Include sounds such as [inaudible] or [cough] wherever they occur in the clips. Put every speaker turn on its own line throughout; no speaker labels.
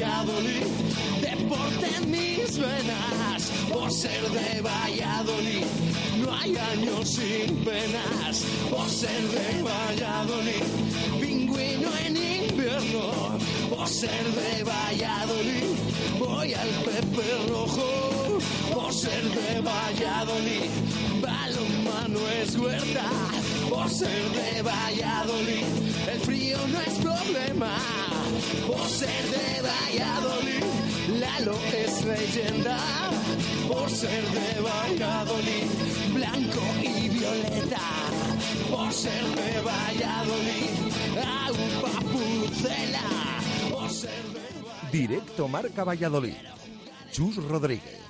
Valladolid, deporte en mis venas, por ser de Valladolid, no hay años sin penas, por ser de Valladolid, pingüino en invierno, por ser de Valladolid, voy al Pepe Rojo, por ser de Valladolid, balonmano es huerta, por ser de Valladolid, el frío no es problema, por ser de Valladolid, Lalo es leyenda, por ser de Valladolid, blanco y violeta, por ser de Valladolid, agua pucela, por ser de
Directo Marca Valladolid. Chus Rodríguez.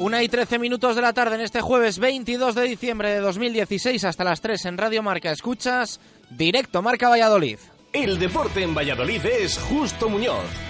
Una y trece minutos de la tarde en este jueves 22 de diciembre de 2016 hasta las 3 en Radio Marca. Escuchas directo Marca Valladolid.
El deporte en Valladolid es Justo Muñoz.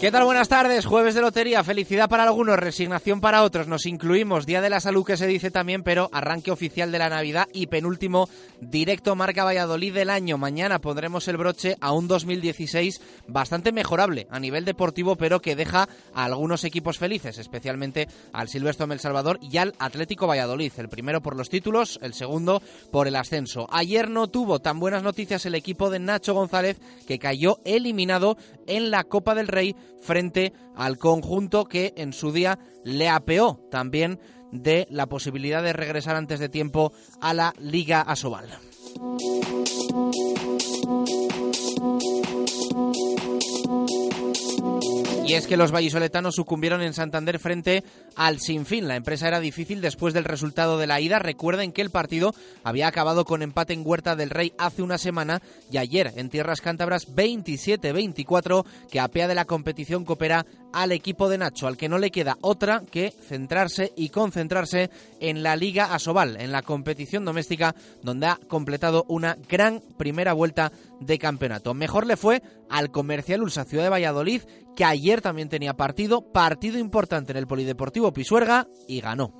¿Qué tal? Buenas tardes. Jueves de lotería. Felicidad para algunos, resignación para otros. Nos incluimos. Día de la salud que se dice también, pero arranque oficial de la Navidad y penúltimo directo Marca Valladolid del año. Mañana pondremos el broche a un 2016 bastante mejorable a nivel deportivo, pero que deja a algunos equipos felices, especialmente al Silvestre El Salvador y al Atlético Valladolid. El primero por los títulos, el segundo por el ascenso. Ayer no tuvo tan buenas noticias el equipo de Nacho González, que cayó eliminado en la Copa del Rey frente al conjunto que en su día le apeó también de la posibilidad de regresar antes de tiempo a la Liga Asobal. Y es que los vallisoletanos sucumbieron en Santander frente al Sinfín. La empresa era difícil después del resultado de la ida. Recuerden que el partido había acabado con empate en Huerta del Rey hace una semana y ayer en Tierras Cántabras 27-24 que apea de la competición coopera al equipo de Nacho, al que no le queda otra que centrarse y concentrarse en la Liga Asobal, en la competición doméstica donde ha completado una gran primera vuelta de campeonato. Mejor le fue al Comercial Ulsa Ciudad de Valladolid, que ayer también tenía partido, partido importante en el Polideportivo Pisuerga y ganó.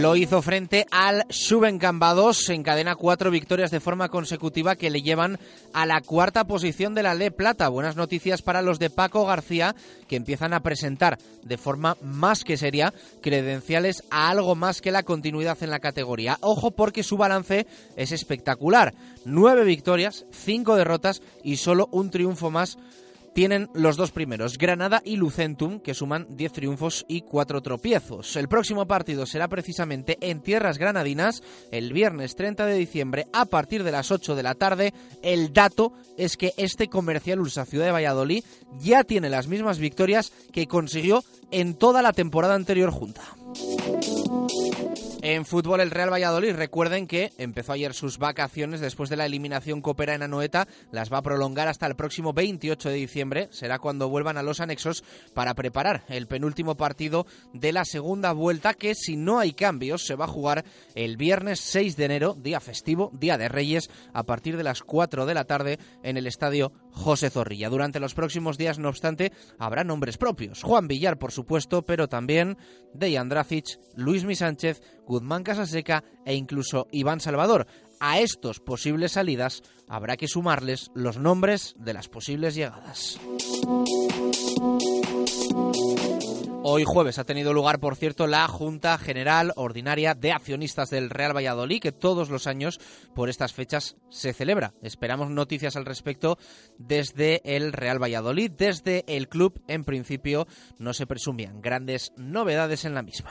Lo hizo frente al Subencambados, encadena cuatro victorias de forma consecutiva que le llevan a la cuarta posición de la Le Plata. Buenas noticias para los de Paco García, que empiezan a presentar de forma más que seria credenciales a algo más que la continuidad en la categoría. Ojo porque su balance es espectacular. Nueve victorias, cinco derrotas y solo un triunfo más tienen los dos primeros, Granada y Lucentum, que suman 10 triunfos y 4 tropiezos. El próximo partido será precisamente en tierras granadinas el viernes 30 de diciembre a partir de las 8 de la tarde. El dato es que este comercial Ulsa Ciudad de Valladolid ya tiene las mismas victorias que consiguió en toda la temporada anterior junta. En fútbol, el Real Valladolid, recuerden que empezó ayer sus vacaciones después de la eliminación copera en Anoeta, las va a prolongar hasta el próximo 28 de diciembre, será cuando vuelvan a los anexos para preparar el penúltimo partido de la segunda vuelta que si no hay cambios se va a jugar el viernes 6 de enero, día festivo, día de Reyes, a partir de las 4 de la tarde en el estadio José Zorrilla. Durante los próximos días, no obstante, habrá nombres propios. Juan Villar, por supuesto, pero también Dejan Dracic, Luis Mi Sánchez, Guzmán Casaseca e incluso Iván Salvador. A estos posibles salidas habrá que sumarles los nombres de las posibles llegadas. Hoy jueves ha tenido lugar, por cierto, la Junta General Ordinaria de Accionistas del Real Valladolid, que todos los años por estas fechas se celebra. Esperamos noticias al respecto desde el Real Valladolid. Desde el club, en principio, no se presumían grandes novedades en la misma.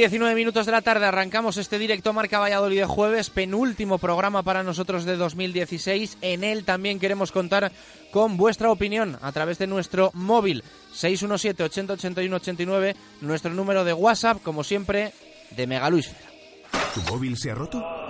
19 minutos de la tarde arrancamos este directo Marca Valladolid de jueves, penúltimo programa para nosotros de 2016. En él también queremos contar con vuestra opinión a través de nuestro móvil 617 80 81 89, nuestro número de WhatsApp, como siempre, de Megaluisfer.
¿Tu móvil se ha roto?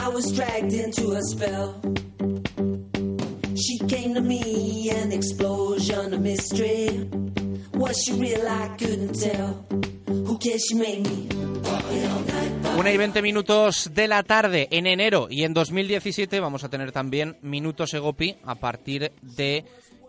I was dragged into a spell. She came to me, an explosion of mystery. Was she real? I couldn't tell. Who cares? She made me.
Una y 20 minutos de la tarde en enero y en 2017 vamos a tener también Minutos Egopi a partir de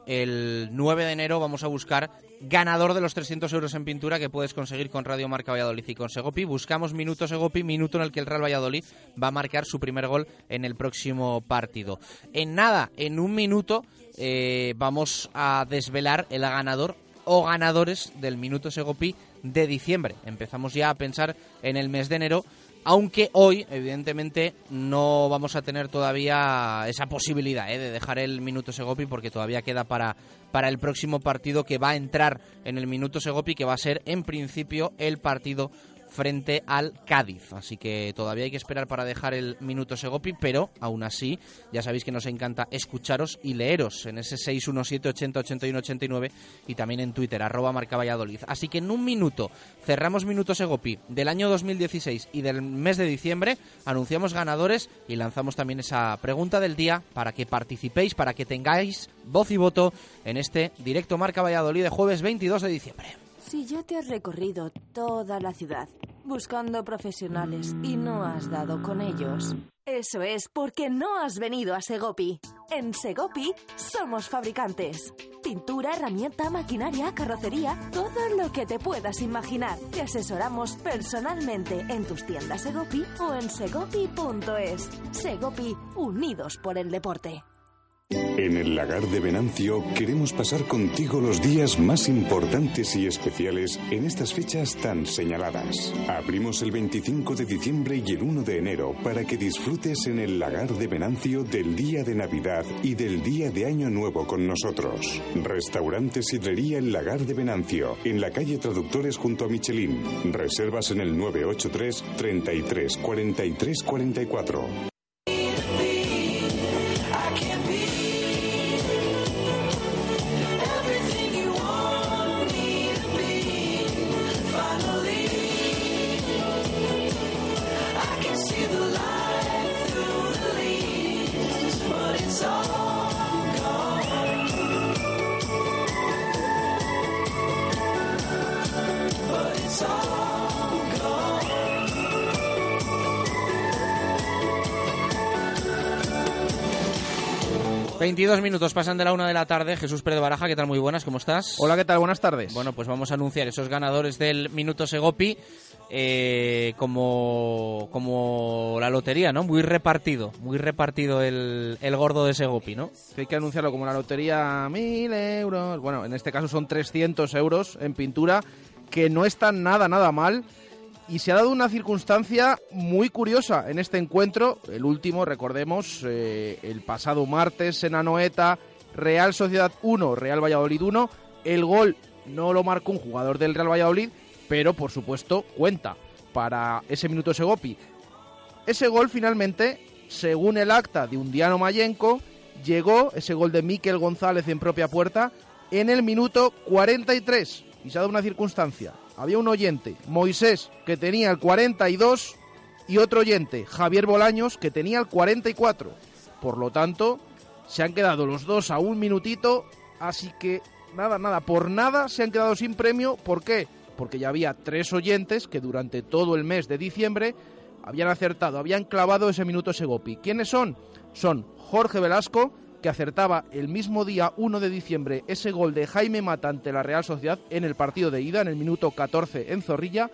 el 9 de enero vamos a buscar ganador de los 300 euros en pintura que puedes conseguir con Radio Marca Valladolid y con Segopi. Buscamos Minutos Segopi, minuto en el que el Real Valladolid va a marcar su primer gol en el próximo partido. En nada, en un minuto eh, vamos a desvelar el ganador o ganadores del Minuto Segopi de diciembre. Empezamos ya a pensar en el mes de enero aunque hoy, evidentemente, no vamos a tener todavía esa posibilidad ¿eh? de dejar el minuto Segopi porque todavía queda para, para el próximo partido que va a entrar en el minuto Segopi, que va a ser en principio el partido frente al Cádiz. Así que todavía hay que esperar para dejar el minuto Segopi, pero aún así ya sabéis que nos encanta escucharos y leeros en ese 617 80 81 89 y también en Twitter, arroba marca Valladolid. Así que en un minuto cerramos minuto Segopi del año 2016 y del mes de diciembre, anunciamos ganadores y lanzamos también esa pregunta del día para que participéis, para que tengáis voz y voto en este directo Marca Valladolid de jueves 22 de diciembre.
Si ya te has recorrido toda la ciudad buscando profesionales y no has dado con ellos, Eso es porque no has venido a Segopi. En Segopi somos fabricantes. Pintura, herramienta, maquinaria, carrocería, todo lo que te puedas imaginar. Te asesoramos personalmente en tus tiendas Segopi o en segopi.es. Segopi, unidos por el deporte.
En el lagar de Venancio queremos pasar contigo los días más importantes y especiales en estas fechas tan señaladas. Abrimos el 25 de diciembre y el 1 de enero para que disfrutes en el lagar de Venancio del día de Navidad y del día de Año Nuevo con nosotros. Restaurante Sidrería El Lagar de Venancio, en la calle Traductores junto a Michelin. Reservas en el 983 33 43 44.
22 minutos pasan de la una de la tarde. Jesús Pérez Baraja, ¿qué tal? Muy buenas, ¿cómo estás?
Hola, ¿qué tal? Buenas tardes.
Bueno, pues vamos a anunciar esos ganadores del Minuto Segopi eh, como, como la lotería, ¿no? Muy repartido, muy repartido el, el gordo de Segopi, ¿no?
Hay que anunciarlo como la lotería, mil euros. Bueno, en este caso son 300 euros en pintura, que no están nada, nada mal. Y se ha dado una circunstancia muy curiosa en este encuentro, el último, recordemos, eh, el pasado martes en Anoeta, Real Sociedad 1, Real Valladolid 1. El gol no lo marcó un jugador del Real Valladolid, pero por supuesto cuenta para ese minuto Segopi. Ese gol finalmente, según el acta de Undiano Mayenco, llegó ese gol de Miquel González en propia puerta en el minuto 43. Y se ha dado una circunstancia. Había un oyente, Moisés, que tenía el 42 y otro oyente, Javier Bolaños, que tenía el 44. Por lo tanto, se han quedado los dos a un minutito, así que nada, nada, por nada se han quedado sin premio. ¿Por qué? Porque ya había tres oyentes que durante todo el mes de diciembre habían acertado, habían clavado ese minuto Segopi. ¿Quiénes son? Son Jorge Velasco, que acertaba el mismo día 1 de diciembre ese gol de Jaime Mata ante la Real Sociedad en el partido de ida, en el minuto 14 en Zorrilla,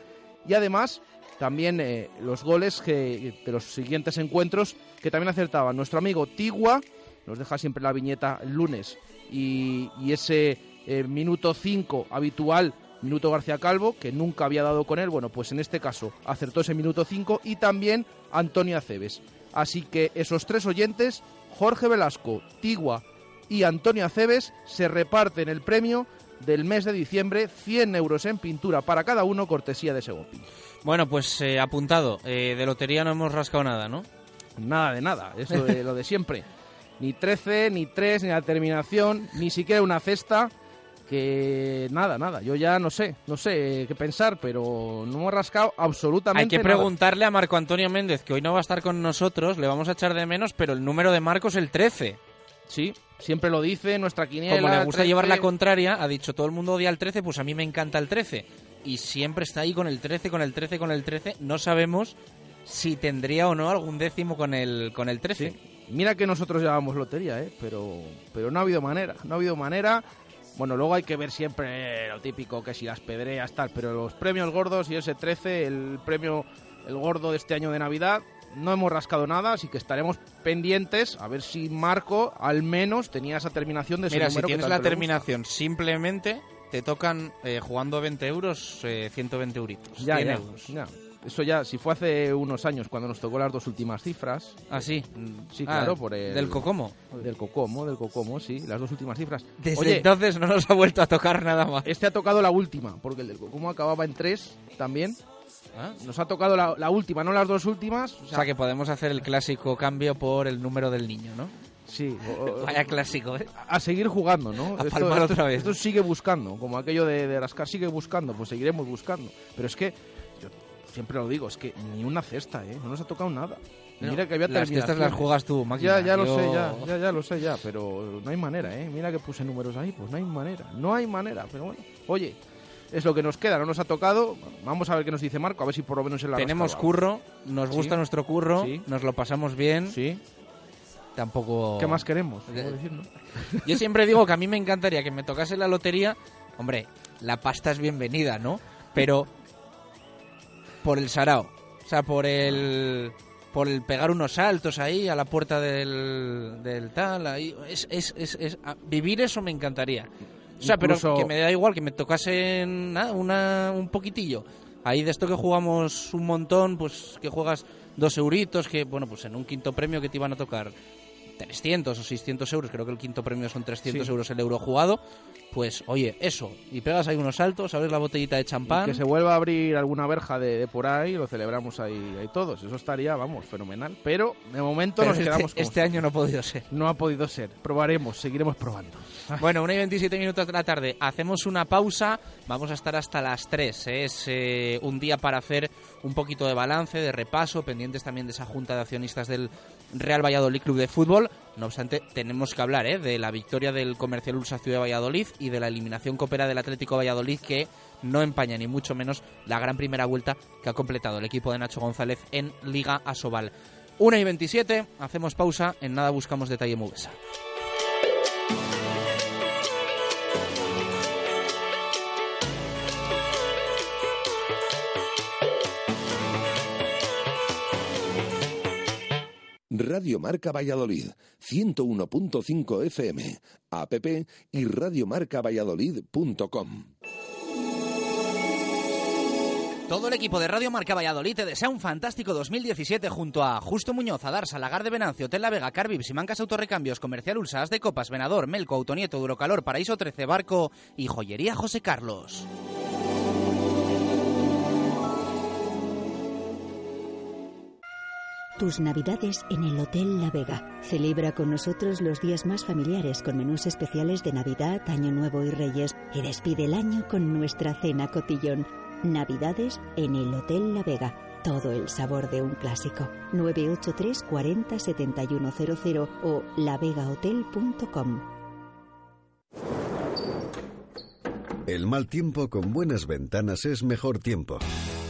y además también eh, los goles que, de los siguientes encuentros que también acertaban nuestro amigo Tigua, nos deja siempre la viñeta el lunes, y, y ese eh, minuto 5 habitual, minuto García Calvo, que nunca había dado con él, bueno, pues en este caso acertó ese minuto 5 y también Antonio Aceves. Así que esos tres oyentes, Jorge Velasco, Tigua y Antonio Aceves, se reparten el premio del mes de diciembre, 100 euros en pintura para cada uno, cortesía de Segopi.
Bueno, pues eh, apuntado. Eh, de lotería no hemos rascado nada, ¿no?
Nada de nada, eso de lo de siempre. [laughs] Ni 13, ni 3, ni la terminación, ni siquiera una cesta. Que nada, nada. Yo ya no sé, no sé qué pensar, pero no hemos rascado absolutamente
Hay que
nada.
preguntarle a Marco Antonio Méndez, que hoy no va a estar con nosotros, le vamos a echar de menos, pero el número de Marco es el 13.
Sí, siempre lo dice nuestra quiniela.
Como le gusta
13.
llevar la contraria, ha dicho todo el mundo odia el 13, pues a mí me encanta el 13. Y siempre está ahí con el 13, con el 13, con el 13. No sabemos si tendría o no algún décimo con el, con el 13.
Mira que nosotros llevamos lotería, ¿eh? pero, pero no ha habido manera, no ha habido manera. Bueno, luego hay que ver siempre lo típico, que si las pedreas, tal, pero los premios gordos y ese 13, el premio, el gordo de este año de Navidad, no hemos rascado nada, así que estaremos pendientes a ver si Marco al menos tenía esa terminación de ese
Mira, si
número que
tienes la terminación, simplemente te tocan, eh, jugando 20 euros, eh, 120 euritos.
Ya,
100
ya,
euros.
ya. Eso ya, si fue hace unos años cuando nos tocó las dos últimas cifras.
¿Ah, sí?
Sí,
Ah,
claro, por el...
del Cocomo.
Del Cocomo, del Cocomo, sí, las dos últimas cifras.
Desde
Oye,
entonces no nos ha vuelto a tocar nada más.
Este ha tocado la última, porque el del Cocomo acababa en tres también. Nos ha tocado la, la última, no las dos últimas. O
O
sea,
sea que podemos hacer el clásico cambio por el número del niño, ¿no?
Sí. o- [laughs]
Vaya clásico, ¿eh?
a seguir jugando, ¿no?
A palmar otra vez.
Esto sigue buscando, como aquello de, de rascar sigue buscando, pues seguiremos buscando. Pero es que, siempre lo digo, es que ni una cesta, ¿eh? No nos ha tocado nada.
No,
Mira que había
las cestas las juegas tú, máquina.
Ya, ya lo sé, ya, ya, ya lo sé, ya, pero no hay manera, ¿eh? Mira que puse números ahí, pues no hay manera, no hay manera, pero bueno. Oye, es lo que nos queda, no nos ha tocado. Vamos a ver qué nos dice Marco, a ver si por lo menos en la
Tenemos curro, nos
Sí.
gusta nuestro curro,
Sí.
nos lo pasamos bien.
Sí.
Tampoco.
¿Qué más queremos?
Eh,
Debo decir, ¿no? [laughs]
Yo siempre digo que a mí me encantaría que me tocase la lotería. Hombre, la pasta es bienvenida, ¿no? Pero por el sarao. O sea, por el por el pegar unos saltos ahí a la puerta del, del tal, ahí es, es, es, vivir eso me encantaría. O sea,
Incluso-
pero que me da igual que me tocase nada, una, un poquitillo. Ahí de esto que jugamos un montón, pues que juegas dos euritos, que bueno, pues en un quinto premio que te iban a tocar 300 o 600 euros, creo que el quinto premio son 300
Sí.
euros el euro jugado, pues oye, eso, y pegas ahí unos saltos, abres la botellita de
Y
champán.
que se vuelva a abrir alguna verja de, de por ahí y lo celebramos ahí, ahí todos. Eso estaría, vamos, fenomenal. Pero de momento
Pero
nos
este-
quedamos como
este año no ha podido ser.
No ha podido ser. Probaremos, seguiremos probando. [laughs]
Bueno, 1 y 27 minutos de la tarde. Hacemos una pausa. Vamos a estar hasta las 3. Es eh, un día para hacer un poquito de balance, de repaso, pendientes también de esa junta de accionistas del Real Valladolid Club de Fútbol. No obstante, tenemos que hablar eh, de la victoria del Comercial Ursa Ciudad de Valladolid y de la eliminación copera del Atlético Valladolid que no empaña ni mucho menos la gran primera vuelta que ha completado el equipo de Nacho González en Liga Asobal. 1 y 27, hacemos pausa, en nada buscamos detalle Mubesa.
Radio Marca Valladolid, 101.5 FM, app y radiomarcavalladolid.com.
Todo el equipo de Radio Marca Valladolid te desea un fantástico 2017 junto a Justo Muñoz, Adarsa, Lagar de Venancio, Hotel La Vega, Carvib, Simancas Autorrecambios, Comercial Ulsas de Copas, Venador, Melco, Autonieto, Durocalor, Paraíso 13, Barco y Joyería José Carlos.
Tus navidades en el Hotel La Vega. Celebra con nosotros los días más familiares con menús especiales de Navidad, Año Nuevo y Reyes y despide el año con nuestra cena cotillón. Navidades en el Hotel La Vega. Todo el sabor de un clásico. 983 40 7100 o lavegahotel.com.
El mal tiempo con buenas ventanas es mejor tiempo.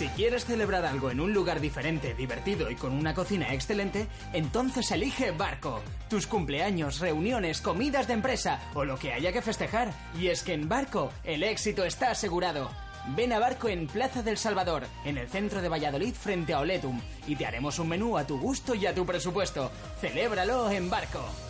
Si quieres celebrar algo en un lugar diferente, divertido y con una cocina excelente, entonces elige Barco. Tus cumpleaños, reuniones, comidas de empresa o lo que haya que festejar. Y es que en Barco el éxito está asegurado. Ven a Barco en Plaza del Salvador, en el centro de Valladolid frente a Oletum, y te haremos un menú a tu gusto y a tu presupuesto. Celébralo en Barco.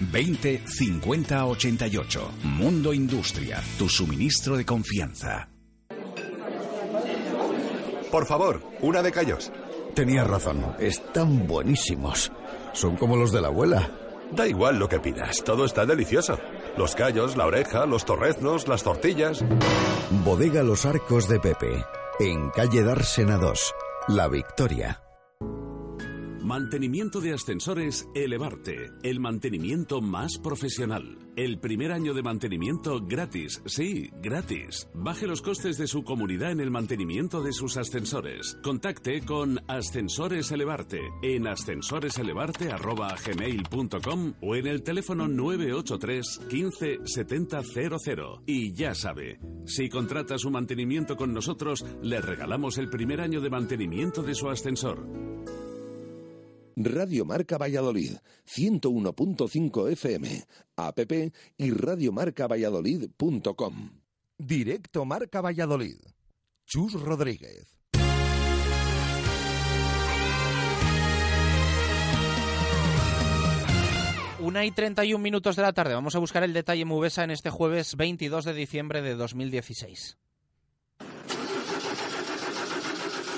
20 50 88. Mundo Industria, tu suministro de confianza.
Por favor, una de callos.
Tenías razón, están buenísimos. Son como los de la abuela.
Da igual lo que pidas, todo está delicioso. Los callos, la oreja, los torreznos, las tortillas.
Bodega Los Arcos de Pepe, en calle Dársena 2, La Victoria.
Mantenimiento de ascensores Elevarte, el mantenimiento más profesional. El primer año de mantenimiento gratis, sí, gratis. Baje los costes de su comunidad en el mantenimiento de sus ascensores. Contacte con Ascensores Elevarte en ascensoreselevarte@gmail.com o en el teléfono 983 15 70 00. Y ya sabe, si contrata su mantenimiento con nosotros, le regalamos el primer año de mantenimiento de su ascensor.
Radio Marca Valladolid, 101.5 FM, app y radiomarcavalladolid.com. Directo Marca Valladolid. Chus Rodríguez.
Una y 31 minutos de la tarde. Vamos a buscar el detalle Mubesa en este jueves 22 de diciembre de 2016.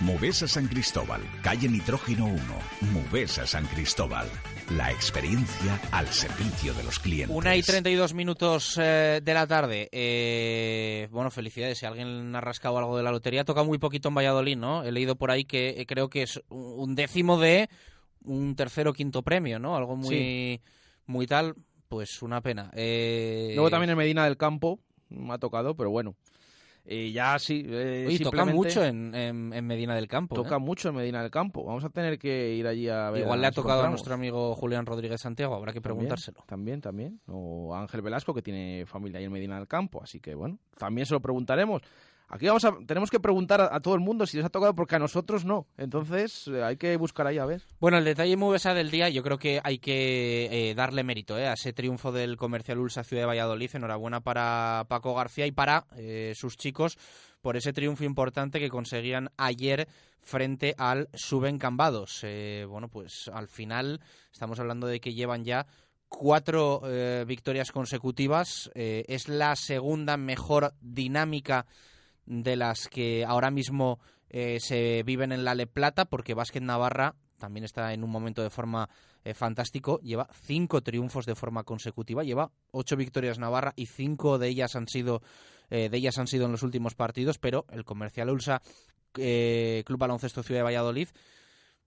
Movesa San Cristóbal, calle Nitrógeno 1. Movesa San Cristóbal. La experiencia al servicio de los clientes.
Una y 32 minutos eh, de la tarde. Eh, bueno, felicidades. Si alguien ha rascado algo de la lotería, toca muy poquito en Valladolid, ¿no? He leído por ahí que eh, creo que es un décimo de un tercero o quinto premio, ¿no? Algo muy, muy tal. Pues una pena. Eh,
Luego también en Medina del Campo me ha tocado, pero bueno. Eh, ya sí. Eh,
Oye, toca mucho en, en- en Medina del Campo. ¿eh?
Toca mucho en Medina del Campo. Vamos a tener que ir allí a ver.
Igual le ha tocado a nuestro amigo Julián Rodríguez Santiago, habrá que
También,
preguntárselo.
También, también. O Ángel Velasco, que tiene familia ahí en Medina del Campo. Así que, bueno, también se lo preguntaremos. Aquí vamos a, tenemos que preguntar a, todo el mundo si les ha tocado, porque a nosotros no. Entonces, eh, hay que buscar ahí a ver.
Bueno, el detalle Mubesa del día, yo creo que hay que eh, darle mérito eh, a ese triunfo del Comercial Ulsa Ciudad de Valladolid. Enhorabuena para Paco García y para sus chicos por ese triunfo importante que conseguían ayer frente al Suben Cambados. Eh, bueno, pues al final estamos hablando de que llevan ya cuatro victorias consecutivas. Es la segunda mejor dinámica de las que ahora mismo eh, se viven en la Le Plata, porque Básquet Navarra también está en un momento de forma eh, fantástico. Lleva cinco triunfos de forma consecutiva, lleva ocho victorias Navarra y cinco de ellas han sido eh, de ellas han sido en los últimos partidos, pero el Comercial Ulsa eh, Club Baloncesto Ciudad de Valladolid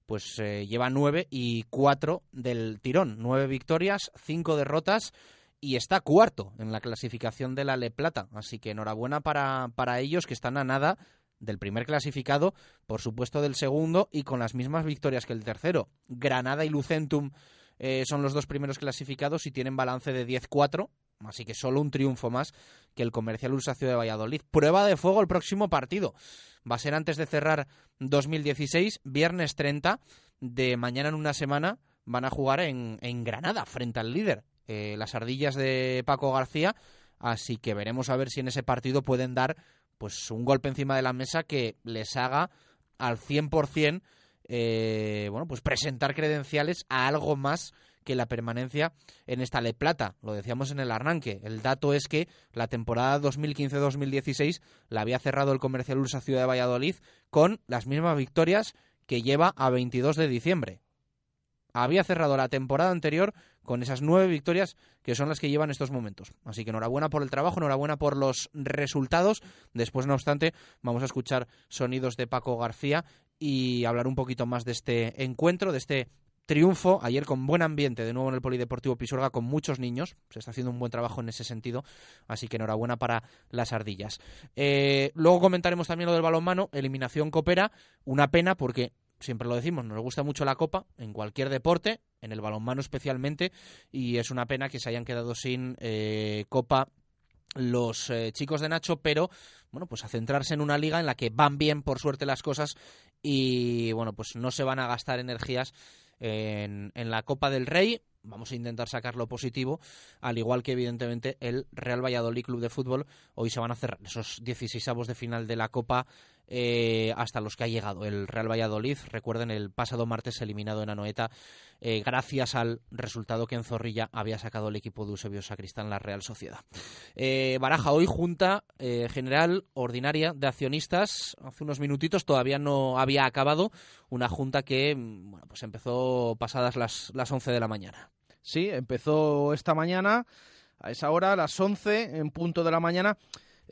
pues lleva nueve y cuatro del tirón. Nueve victorias, cinco derrotas y está cuarto en la clasificación de la Le Plata. Así que enhorabuena para, para ellos que están a nada del primer clasificado, por supuesto del segundo y con las mismas victorias que el tercero. Granada y Lucentum eh, son los dos primeros clasificados y tienen balance de 10-4, así que solo un triunfo más que el Comercial Ulsa Ciudad de Valladolid. Prueba de fuego el próximo partido. Va a ser antes de cerrar 2016, viernes 30 de mañana en una semana. Van a jugar en, en Granada frente al líder, eh, las ardillas de Paco García. Así que veremos a ver si en ese partido pueden dar pues un golpe encima de la mesa que les haga al 100% eh, bueno, pues presentar credenciales a algo más que la permanencia en esta Le Plata. Lo decíamos en el arranque. El dato es que la temporada 2015-2016 la había cerrado el Comercial Ursa Ciudad de Valladolid con las mismas victorias que lleva a 22 de diciembre. Había cerrado la temporada anterior con esas nueve victorias que son las que llevan estos momentos. Así que enhorabuena por el trabajo, enhorabuena por los resultados. Después, no obstante, vamos a escuchar sonidos de Paco García y hablar un poquito más de este encuentro, de este triunfo ayer con buen ambiente de nuevo en el Polideportivo Pisuerga con muchos niños. Se está haciendo un buen trabajo en ese sentido, así que enhorabuena para las ardillas. Eh, luego comentaremos también lo del balonmano, eliminación coopera, una pena porque siempre lo decimos, nos gusta mucho la copa en cualquier deporte, en el balonmano especialmente, y es una pena que se hayan quedado sin eh, copa los eh, chicos de Nacho, pero bueno, pues a centrarse en una liga en la que van bien, por suerte, las cosas y bueno, pues no se van a gastar energías en, la Copa del Rey. Vamos a intentar sacar lo positivo, al igual que evidentemente el Real Valladolid Club de Fútbol. Hoy se van a cerrar esos 16 avos de final de la Copa eh, hasta los que ha llegado el Real Valladolid. Recuerden, el pasado martes eliminado en Anoeta eh, gracias al resultado que en Zorrilla había sacado el equipo de Eusebio Sacristán, la Real Sociedad. Eh, Baraja hoy Junta eh, General Ordinaria de Accionistas. Hace unos minutitos todavía no había acabado una junta que mm, bueno, pues empezó pasadas las, las 11 de la mañana.
Sí, empezó esta mañana, a esa hora, las 11, en punto de la mañana.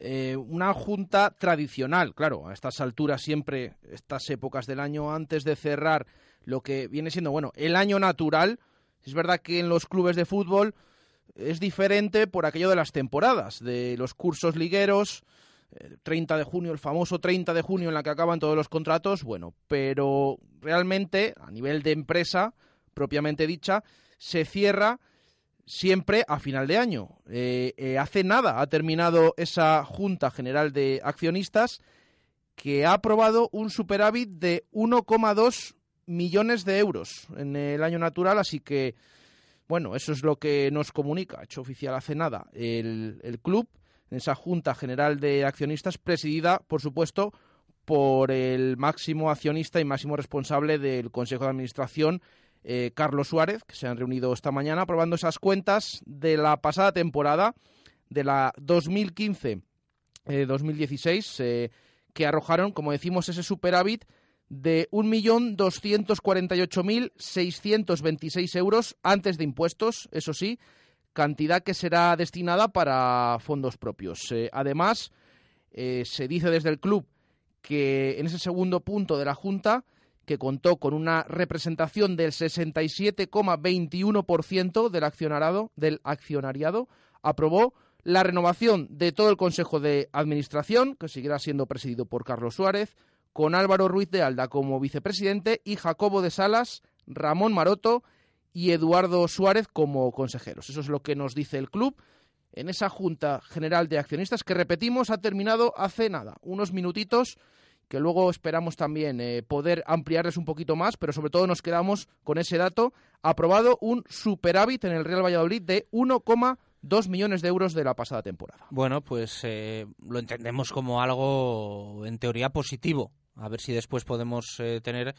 Eh, una junta tradicional, claro, a estas alturas siempre, estas épocas del año, antes de cerrar lo que viene siendo, bueno, el año natural. Es verdad que en los clubes de fútbol es diferente por aquello de las temporadas, de los cursos ligueros, eh, 30 de junio, el famoso 30 de junio en la que acaban todos los contratos, bueno, pero realmente a nivel de empresa propiamente dicha, se cierra siempre a final de año. Eh, eh, hace nada ha terminado esa Junta General de Accionistas que ha aprobado un superávit de 1,2 millones de euros en el año natural, así que, bueno, eso es lo que nos comunica, hecho oficial hace nada, el, el club, en esa Junta General de Accionistas, presidida, por supuesto, por el máximo accionista y máximo responsable del Consejo de Administración, eh, Carlos Suárez, que se han reunido esta mañana aprobando esas cuentas de la pasada temporada, de la 2015-2016, eh, que arrojaron, como decimos, ese superávit de 1.248.626 euros antes de impuestos, eso sí, cantidad que será destinada para fondos propios. Eh, además, se dice desde el club que en ese segundo punto de la Junta, que contó con una representación del 67,21% del accionariado, del accionariado, aprobó la renovación de todo el Consejo de Administración, que seguirá siendo presidido por Carlos Suárez, con Álvaro Ruiz de Alda como vicepresidente y Jacobo de Salas, Ramón Maroto y Eduardo Suárez como consejeros. Eso es lo que nos dice el club en esa Junta General de Accionistas que, repetimos, ha terminado hace nada, unos minutitos que luego esperamos también eh, poder ampliarles un poquito más, pero sobre todo nos quedamos con ese dato, aprobado un superávit en el Real Valladolid de 1,2 millones de euros de la pasada temporada.
Bueno, pues eh, lo entendemos como algo en teoría positivo. A ver si después podemos eh, tener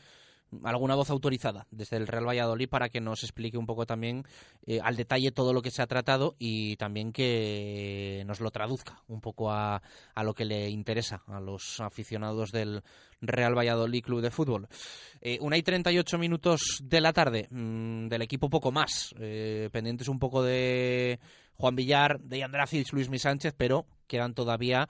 alguna voz autorizada desde el Real Valladolid para que nos explique un poco también eh, al detalle todo lo que se ha tratado y también que nos lo traduzca un poco a, a lo que le interesa a los aficionados del Real Valladolid Club de Fútbol. Eh, una y 38 minutos de la tarde, mm, del equipo poco más, eh, pendientes un poco de Juan Villar, de Andrafis, Luis Mi Sánchez, pero quedan todavía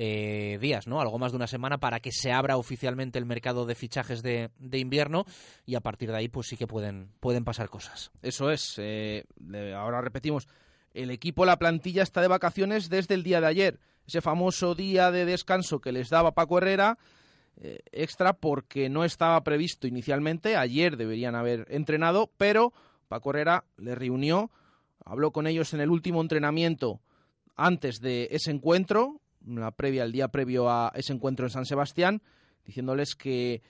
eh, días, ¿no? Algo más de una semana para que se abra oficialmente el mercado de fichajes de, invierno y a partir de ahí pues sí que pueden, pueden pasar cosas.
Eso es. Eh, ahora repetimos, el equipo, la plantilla está de vacaciones desde el día de ayer. Ese famoso día de descanso que les daba Paco Herrera, eh, extra porque no estaba previsto inicialmente. Ayer deberían haber entrenado, pero Paco Herrera les reunió, habló con ellos en el último entrenamiento antes de ese encuentro, la previa, el día previo a ese encuentro en San Sebastián, diciéndoles que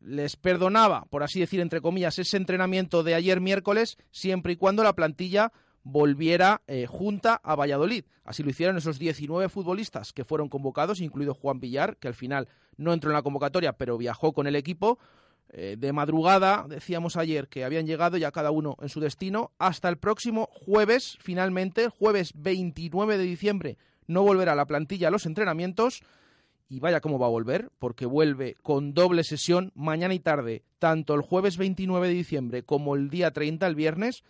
les perdonaba, por así decir, entre comillas, ese entrenamiento de ayer miércoles, siempre y cuando la plantilla volviera eh, junta a Valladolid. Así lo hicieron esos 19 futbolistas que fueron convocados, incluido Juan Villar, que al final no entró en la convocatoria, pero viajó con el equipo. Eh, de madrugada, decíamos ayer que habían llegado ya cada uno en su destino, hasta el próximo jueves, finalmente, jueves 29 de diciembre, no volverá a la plantilla a los entrenamientos y vaya cómo va a volver, porque vuelve con doble sesión mañana y tarde, tanto el jueves 29 de diciembre como el día 30, el viernes.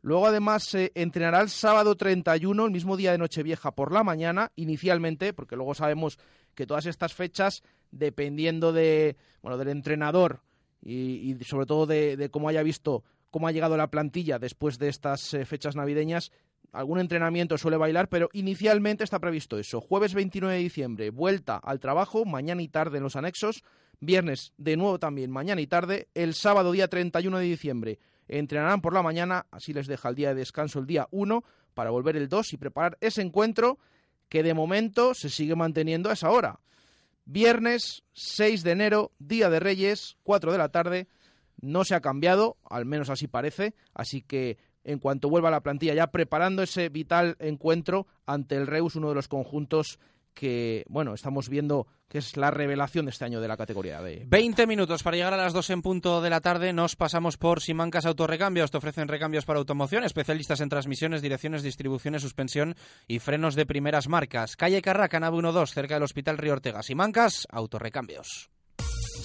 Luego además se entrenará el sábado 31, el mismo día de Nochevieja por la mañana, inicialmente, porque luego sabemos que todas estas fechas, dependiendo de, bueno, del entrenador y, sobre todo de, cómo haya visto cómo ha llegado la plantilla después de estas eh, fechas navideñas, algún entrenamiento suele bailar, pero inicialmente está previsto eso. Jueves 29 de diciembre, vuelta al trabajo, mañana y tarde en los anexos. Viernes, de nuevo también, mañana y tarde. El sábado, día 31 de diciembre, entrenarán por la mañana, así les deja el día de descanso el día 1, para volver el 2 y preparar ese encuentro que de momento se sigue manteniendo a esa hora. Viernes 6 de enero, Día de Reyes, 4 de la tarde. No se ha cambiado, al menos así parece, así que en cuanto vuelva a la plantilla, ya preparando ese vital encuentro ante el Reus, uno de los conjuntos que, bueno, estamos viendo que es la revelación de este año de la categoría de...
20 minutos para llegar a las 2 en punto de la tarde. Nos pasamos por Simancas Autorrecambios. Te ofrecen recambios para automoción, especialistas en transmisiones, direcciones, distribuciones, suspensión y frenos de primeras marcas. Calle Carraca, nave 12, cerca del Hospital Río Ortega. Simancas Autorrecambios.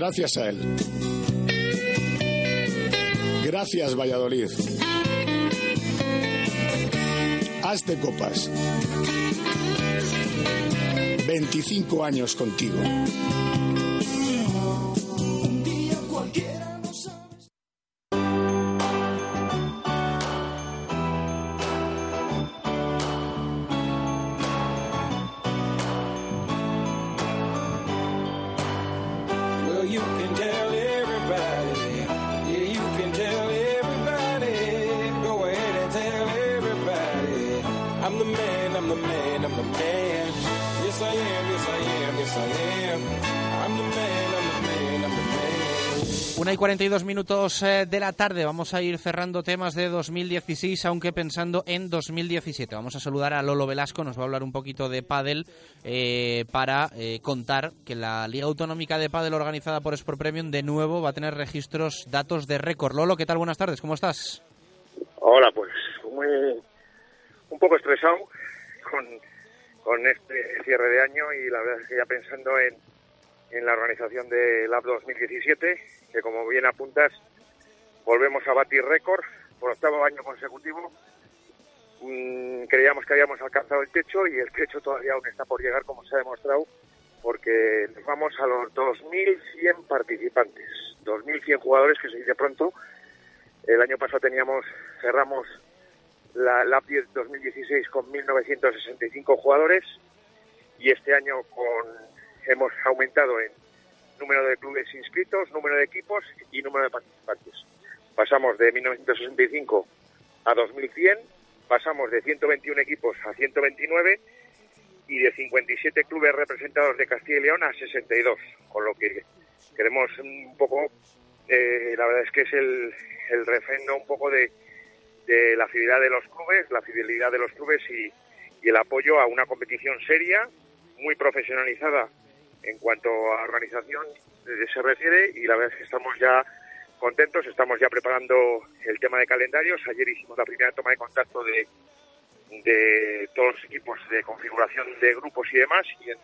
Gracias a él. Gracias, Valladolid. Hazte copas. 25 años contigo.
Well,
1 y 42 minutos eh, de la tarde. Vamos a ir cerrando temas de 2016, aunque pensando en 2017. Vamos a saludar a Lolo Velasco, nos va a hablar un poquito de pádel eh, para eh, contar que la Liga Autonómica de Pádel organizada por Sport Premium de nuevo va a tener registros, datos de récord. Lolo, ¿qué tal? Buenas tardes, ¿cómo estás?
Hola, pues muy, un poco estresado con, con este cierre de año y la verdad es que ya pensando en en la organización del Lab 2017, que como bien apuntas, volvemos a batir récord por octavo año consecutivo. Mm, creíamos que habíamos alcanzado el techo y el techo todavía aún está por llegar, como se ha demostrado, porque vamos a los 2.100 participantes, 2.100 jugadores, que se dice pronto. El año pasado teníamos, cerramos la LAP 10 2016 con 1.965 jugadores y este año con hemos aumentado en número de clubes inscritos, número de equipos y número de participantes. Pasamos de 1965 a 2100, pasamos de 121 equipos a 129 y de 57 clubes representados de Castilla y León a 62, con lo que queremos un poco, eh, la verdad es que es el, el refrendo un poco de, de la fidelidad de los clubes, la fidelidad de los clubes y, y el apoyo a una competición seria, muy profesionalizada en cuanto a organización eh, se refiere y la verdad es que estamos ya contentos, estamos ya preparando el tema de calendarios. Ayer hicimos la primera toma de contacto de, de todos los equipos de configuración de grupos y demás y en,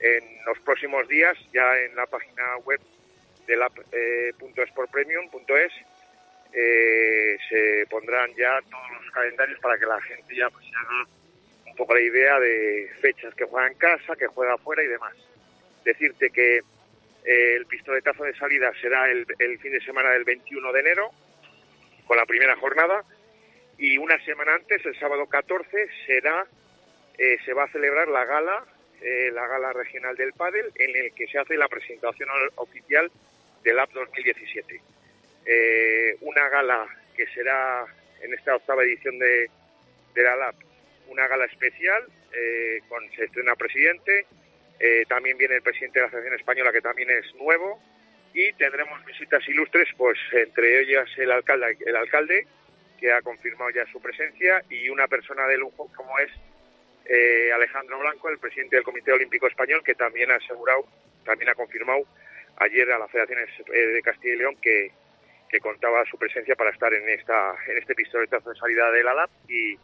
en los próximos días ya en la página web del app.sportpremium.es eh, se pondrán ya todos los calendarios para que la gente ya pues, haga un poco la idea de fechas que juega en casa, que juega afuera y demás. Decirte que eh, el pistoletazo de salida será el, el fin de semana del 21 de enero, con la primera jornada, y una semana antes, el sábado 14, será eh, se va a celebrar la gala, eh, la gala regional del pádel, en el que se hace la presentación oficial del AP 2017. Eh, una gala que será en esta octava edición de, de la LAP, una gala especial, con se estrena presidente, eh, también viene el presidente de la Asociación Española, que también es nuevo, y tendremos visitas ilustres, pues entre ellas el alcalde, el alcalde que ha confirmado ya su presencia, y una persona de lujo como es eh, Alejandro Blanco, el presidente del Comité Olímpico Español, que también ha asegurado, también ha confirmado ayer a la Federación de Castilla y León que, contaba su presencia para estar en esta en este pistoletazo de salida de la LAP y,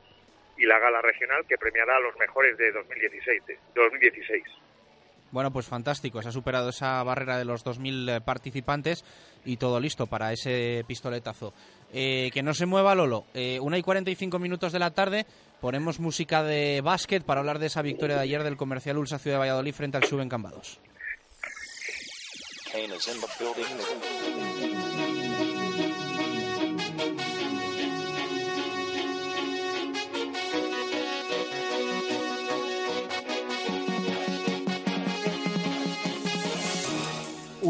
y la gala regional que premiará a los mejores de 2016. De 2016.
Bueno, pues fantástico. Se ha superado esa barrera de los 2.000 participantes y todo listo para ese pistoletazo. Eh, que no se mueva Lolo. Eh, una y 45 minutos de la tarde ponemos música de básquet para hablar de esa victoria de ayer del Comercial Ulsa Ciudad de Valladolid frente al Suben Cambados.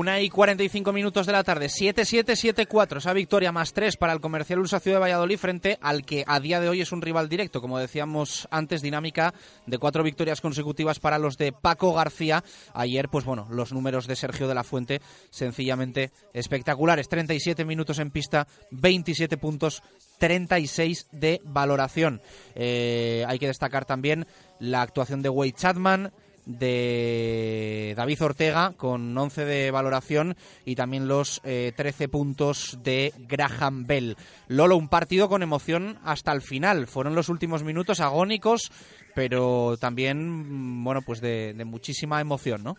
Una y 45 minutos de la tarde, 7-7-7-4, esa victoria más 3 para el Comercial Ulsa Ciudad de Valladolid frente al que a día de hoy es un rival directo, como decíamos antes, dinámica de cuatro victorias consecutivas para los de Paco García. Ayer, pues bueno, los números de Sergio de la Fuente sencillamente espectaculares, 37 minutos en pista, 27 puntos, 36 de valoración. Eh, hay que destacar también la actuación de Wade Chapman, de David Ortega con 11 de valoración y también los eh, 13 puntos de Graham Bell. Lolo, un partido con emoción hasta el final. Fueron los últimos minutos agónicos, pero también, bueno, pues de, de muchísima emoción, ¿no?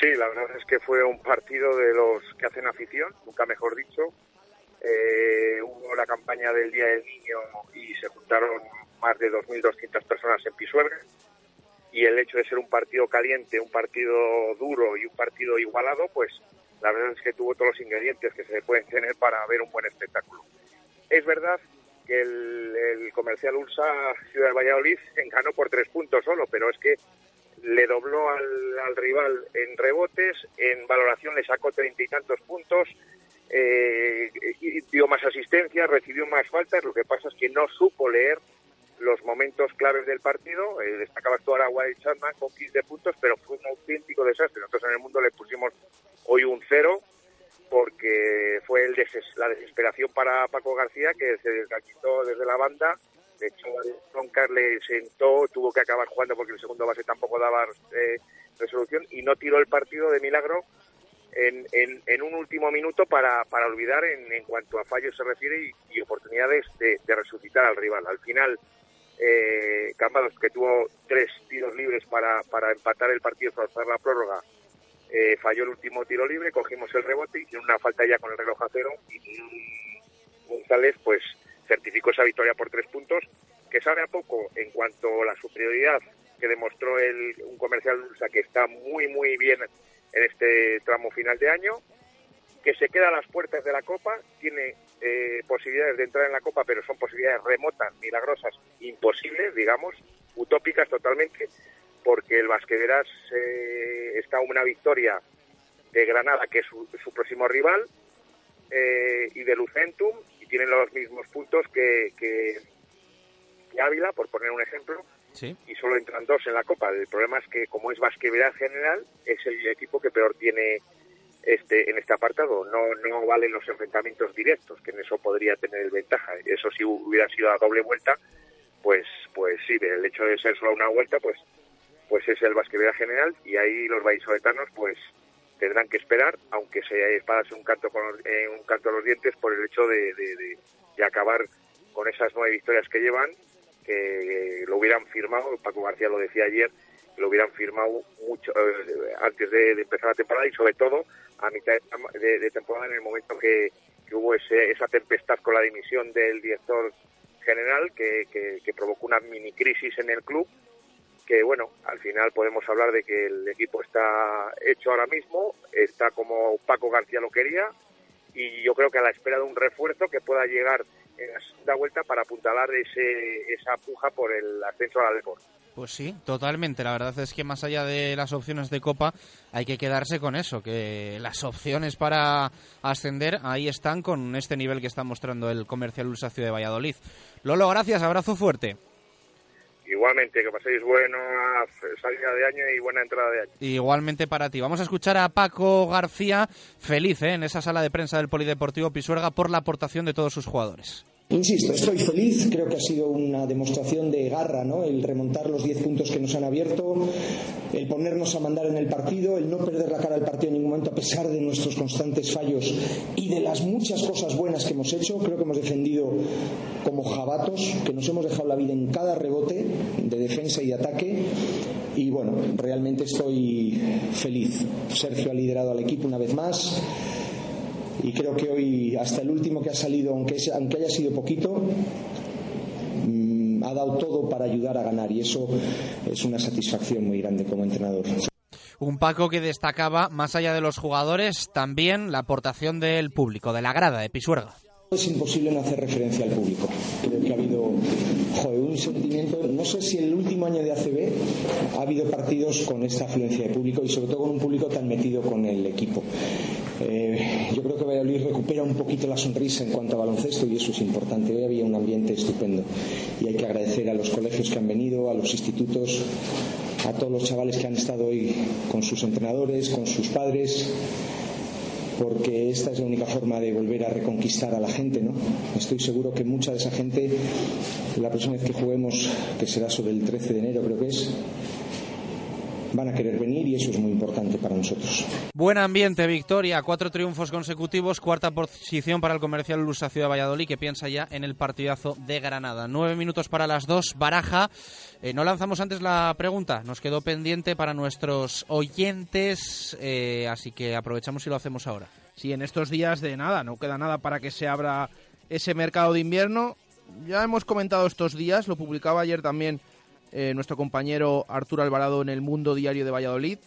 Sí, la verdad es que fue un partido de los que hacen afición, nunca mejor dicho. Eh, hubo la campaña del Día del Niño y se juntaron más de 2.200 personas en Pisuerga. Y el hecho de ser un partido caliente, un partido duro y un partido igualado, pues la verdad es que tuvo todos los ingredientes que se pueden tener para ver un buen espectáculo. Es verdad que el, el comercial Ursa Ciudad de Valladolid [laughs] ganó por tres puntos solo, pero es que le dobló al, al rival en rebotes, en valoración le sacó treinta y tantos puntos, eh, dio más asistencia, recibió más faltas, lo que pasa es que no supo leer los momentos claves del partido, eh, destacaba tú ahora Wild Chapman con 15 puntos, pero fue un auténtico desastre. Nosotros en el mundo le pusimos hoy un cero, porque fue el deses- la desesperación para Paco García, que se desgachó desde la banda, de hecho Roncas le sentó, tuvo que acabar jugando porque el segundo base tampoco daba eh, resolución, y no tiró el partido de milagro en, en, un último minuto para, para olvidar en, en cuanto a fallos se refiere y, y oportunidades de, de resucitar al rival. Al final, eh, Cambados, que tuvo tres tiros libres para, para empatar el partido, forzar la prórroga, eh, falló el último tiro libre, cogimos el rebote, hicieron una falta ya con el reloj a cero y González pues certificó esa victoria por tres puntos, que sabe a poco en cuanto a la superioridad que demostró el, un comercial Ulsa que está muy muy bien en este tramo final de año, que se queda a las puertas de la Copa, tiene eh, posibilidades de entrar en la Copa, pero son posibilidades remotas, milagrosas, imposibles, digamos, utópicas totalmente, porque el Vasquederas eh, está una victoria de Granada, que es su, su próximo rival, eh, y de Lucentum, y tienen los mismos puntos que, que, que Ávila, por poner un ejemplo,
Sí.
y solo entran dos en la Copa. El problema es que, como es Vasquevedad general, es el equipo que peor tiene este en este apartado. No, no valen los enfrentamientos directos, que en eso podría tener ventaja. Eso si hubiera sido a doble vuelta, pues pues sí, el hecho de ser solo una vuelta, pues pues es el Vasquevedad general y ahí los vallisoletanos pues tendrán que esperar, aunque se espadase un canto con eh, un canto a los dientes por el hecho de, de- acabar con esas nueve victorias que llevan, que lo hubieran firmado, Paco García lo decía ayer, lo hubieran firmado mucho eh, antes de, empezar la temporada y sobre todo a mitad de, temporada en el momento que, que hubo ese, esa tempestad con la dimisión del director general que, que- provocó una mini crisis en el club que bueno, al final podemos hablar de que el equipo está hecho ahora mismo, está como Paco García lo quería y yo creo que a la espera de un refuerzo que pueda llegar en la segunda vuelta para apuntalar ese, esa puja por el ascenso a la Depor.
Pues sí, totalmente. La verdad es que más allá de las opciones de Copa, hay que quedarse con eso, que las opciones para ascender ahí están con este nivel que está mostrando el Comercial Ulsa Ciudad de Valladolid. Lolo, gracias, abrazo fuerte.
Igualmente, que paséis buena salida de año y buena entrada de año.
Igualmente para ti. Vamos a escuchar a Paco García, feliz ¿eh? en esa sala de prensa del Polideportivo Pisuerga por la aportación de todos sus jugadores.
Insisto, estoy feliz, creo que ha sido una demostración de garra, ¿no? El remontar los 10 puntos que nos han abierto, el ponernos a mandar en el partido, el no perder la cara al partido en ningún momento a pesar de nuestros constantes fallos y de las muchas cosas buenas que hemos hecho. Creo que hemos defendido como jabatos, que nos hemos dejado la vida en cada rebote de defensa y de ataque. Y bueno, realmente estoy feliz. Sergio ha liderado al equipo una vez más y creo que hoy hasta el último que ha salido, aunque, aunque haya sido poquito, mm, ha dado todo para ayudar a ganar y eso es una satisfacción muy grande como entrenador.
Un Paco que destacaba, más allá de los jugadores, también la aportación del público, de la grada de Pisuerga.
Es imposible no hacer referencia al público. Creo que ha habido un sentimiento, no sé si el último año de ACB ha habido partidos con esta afluencia de público y sobre todo con un público tan metido con el equipo. Eh, yo creo que Valladolid recupera un poquito la sonrisa en cuanto a baloncesto y eso es importante. Hoy había un ambiente estupendo y hay que agradecer a los colegios que han venido, a los institutos, a todos los chavales que han estado hoy con sus entrenadores, con sus padres porque esta es la única forma de volver a reconquistar a la gente, ¿no? Estoy seguro que mucha de esa gente, la próxima vez que juguemos, que será sobre el 13 de enero creo que es, van a querer venir y eso es muy importante para nosotros.
Buen ambiente, victoria, cuatro triunfos consecutivos, cuarta posición para el comercial Lusa Ciudad Valladolid que piensa ya en el partidazo de Granada. Nueve minutos para las dos, Baraja. Eh, no lanzamos antes la pregunta, nos quedó pendiente para nuestros oyentes, eh, así que aprovechamos y lo hacemos ahora.
Sí, en estos días de nada, no queda nada para que se abra ese mercado de invierno. Ya hemos comentado estos días, lo publicaba ayer también eh, nuestro compañero Arturo Alvarado en el Mundo Diario de Valladolid.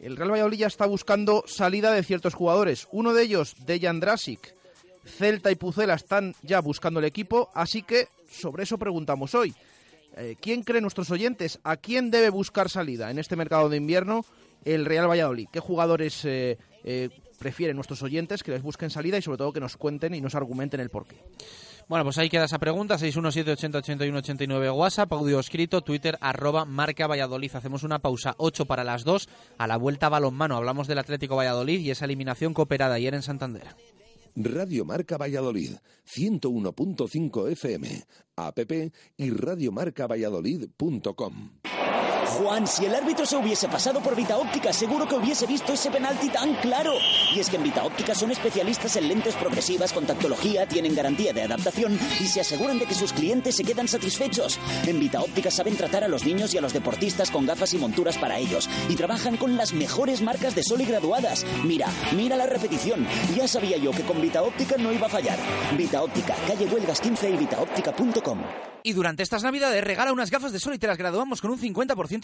El Real Valladolid ya está buscando salida de ciertos jugadores. Uno de ellos, Dejan Drasic. Celta y Pucela están ya buscando el equipo, así que sobre eso preguntamos hoy. Eh, ¿Quién cree nuestros oyentes? ¿A quién debe buscar salida en este mercado de invierno el Real Valladolid? ¿Qué jugadores eh, prefieren nuestros oyentes que les busquen salida y sobre todo que nos cuenten y nos argumenten el porqué?
Bueno, pues ahí queda esa pregunta, 617-80-81-89 WhatsApp, audio escrito, Twitter, arroba marca Valladolid. Hacemos una pausa, 8 para las 2, a la vuelta balonmano. Hablamos del Atlético Valladolid y esa eliminación cooperada ayer en Santander.
Radio Marca Valladolid, 101.5 FM, app y radiomarcavalladolid.com.
Juan, si el árbitro se hubiese pasado por Vita Óptica, seguro que hubiese visto ese penalti tan claro. Y es que en Vita Óptica son especialistas en lentes progresivas con tactología, tienen garantía de adaptación y se aseguran de que sus clientes se quedan satisfechos. En Vita Óptica saben tratar a los niños y a los deportistas con gafas y monturas para ellos y trabajan con las mejores marcas de sol y graduadas. Mira, mira la repetición. Ya sabía yo que con Vita Óptica no iba a fallar. Vita Óptica, calle Huelgas 15 y vitaóptica.com.
Y durante estas navidades regala unas gafas de sol y te las graduamos con un 50%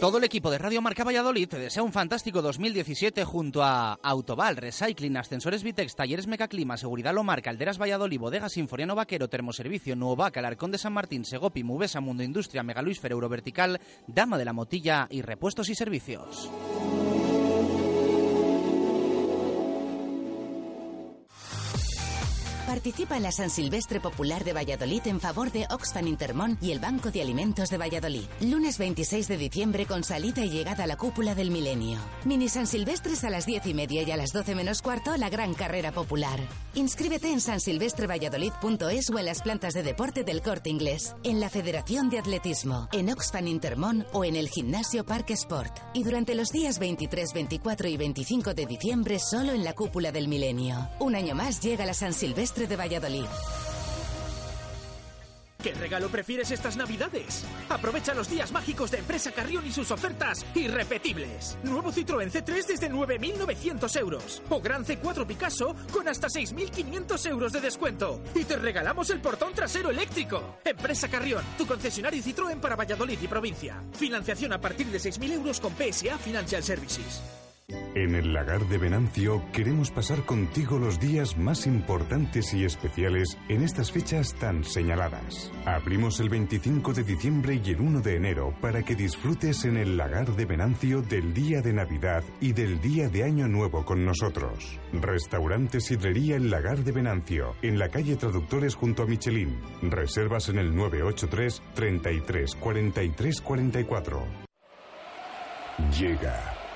Todo el equipo de Radio Marca Valladolid te desea un fantástico 2017 junto a Autoval, Recycling, Ascensores Vitex, Talleres Mecaclima, Seguridad Lomar, Calderas Valladolid, Bodega Sinforiano Vaquero, Termoservicio, Nuovac, Alarcón de San Martín, Segopi, Mubesa, Mundo Industria, Megaluisfer, Eurovertical, Dama de la Motilla y Repuestos y Servicios.
Participa en la San Silvestre Popular de Valladolid en favor de Oxfam Intermón y el Banco de Alimentos de Valladolid. Lunes 26 de diciembre con salida y llegada a la cúpula del milenio. Mini San Silvestres a las 10 y media y a las 12 menos cuarto la gran carrera popular. Inscríbete en sansilvestrevalladolid.es o en las plantas de deporte del Corte Inglés, en la Federación de Atletismo, en Oxfam Intermón o en el Gimnasio Parque Sport. Y durante los días 23, 24 y 25 de diciembre solo en la cúpula del milenio. Un año más llega la San Silvestre de Valladolid.
¿Qué regalo prefieres estas navidades? Aprovecha los días mágicos de Empresa Carrión y sus ofertas irrepetibles. Nuevo Citroën C3 desde 9.900 euros. O Gran C4 Picasso con hasta 6.500 euros de descuento. Y te regalamos el portón trasero eléctrico. Empresa Carrión, tu concesionario Citroën para Valladolid y provincia. Financiación a partir de 6.000 euros con PSA Financial Services.
En el lagar de Venancio queremos pasar contigo los días más importantes y especiales en estas fechas tan señaladas. Abrimos el 25 de diciembre y el 1 de enero para que disfrutes en el lagar de Venancio del día de Navidad y del día de Año Nuevo con nosotros. Restaurante Sidrería El Lagar de Venancio, en la calle Traductores junto a Michelin. Reservas en el 983 33 43 44. Llega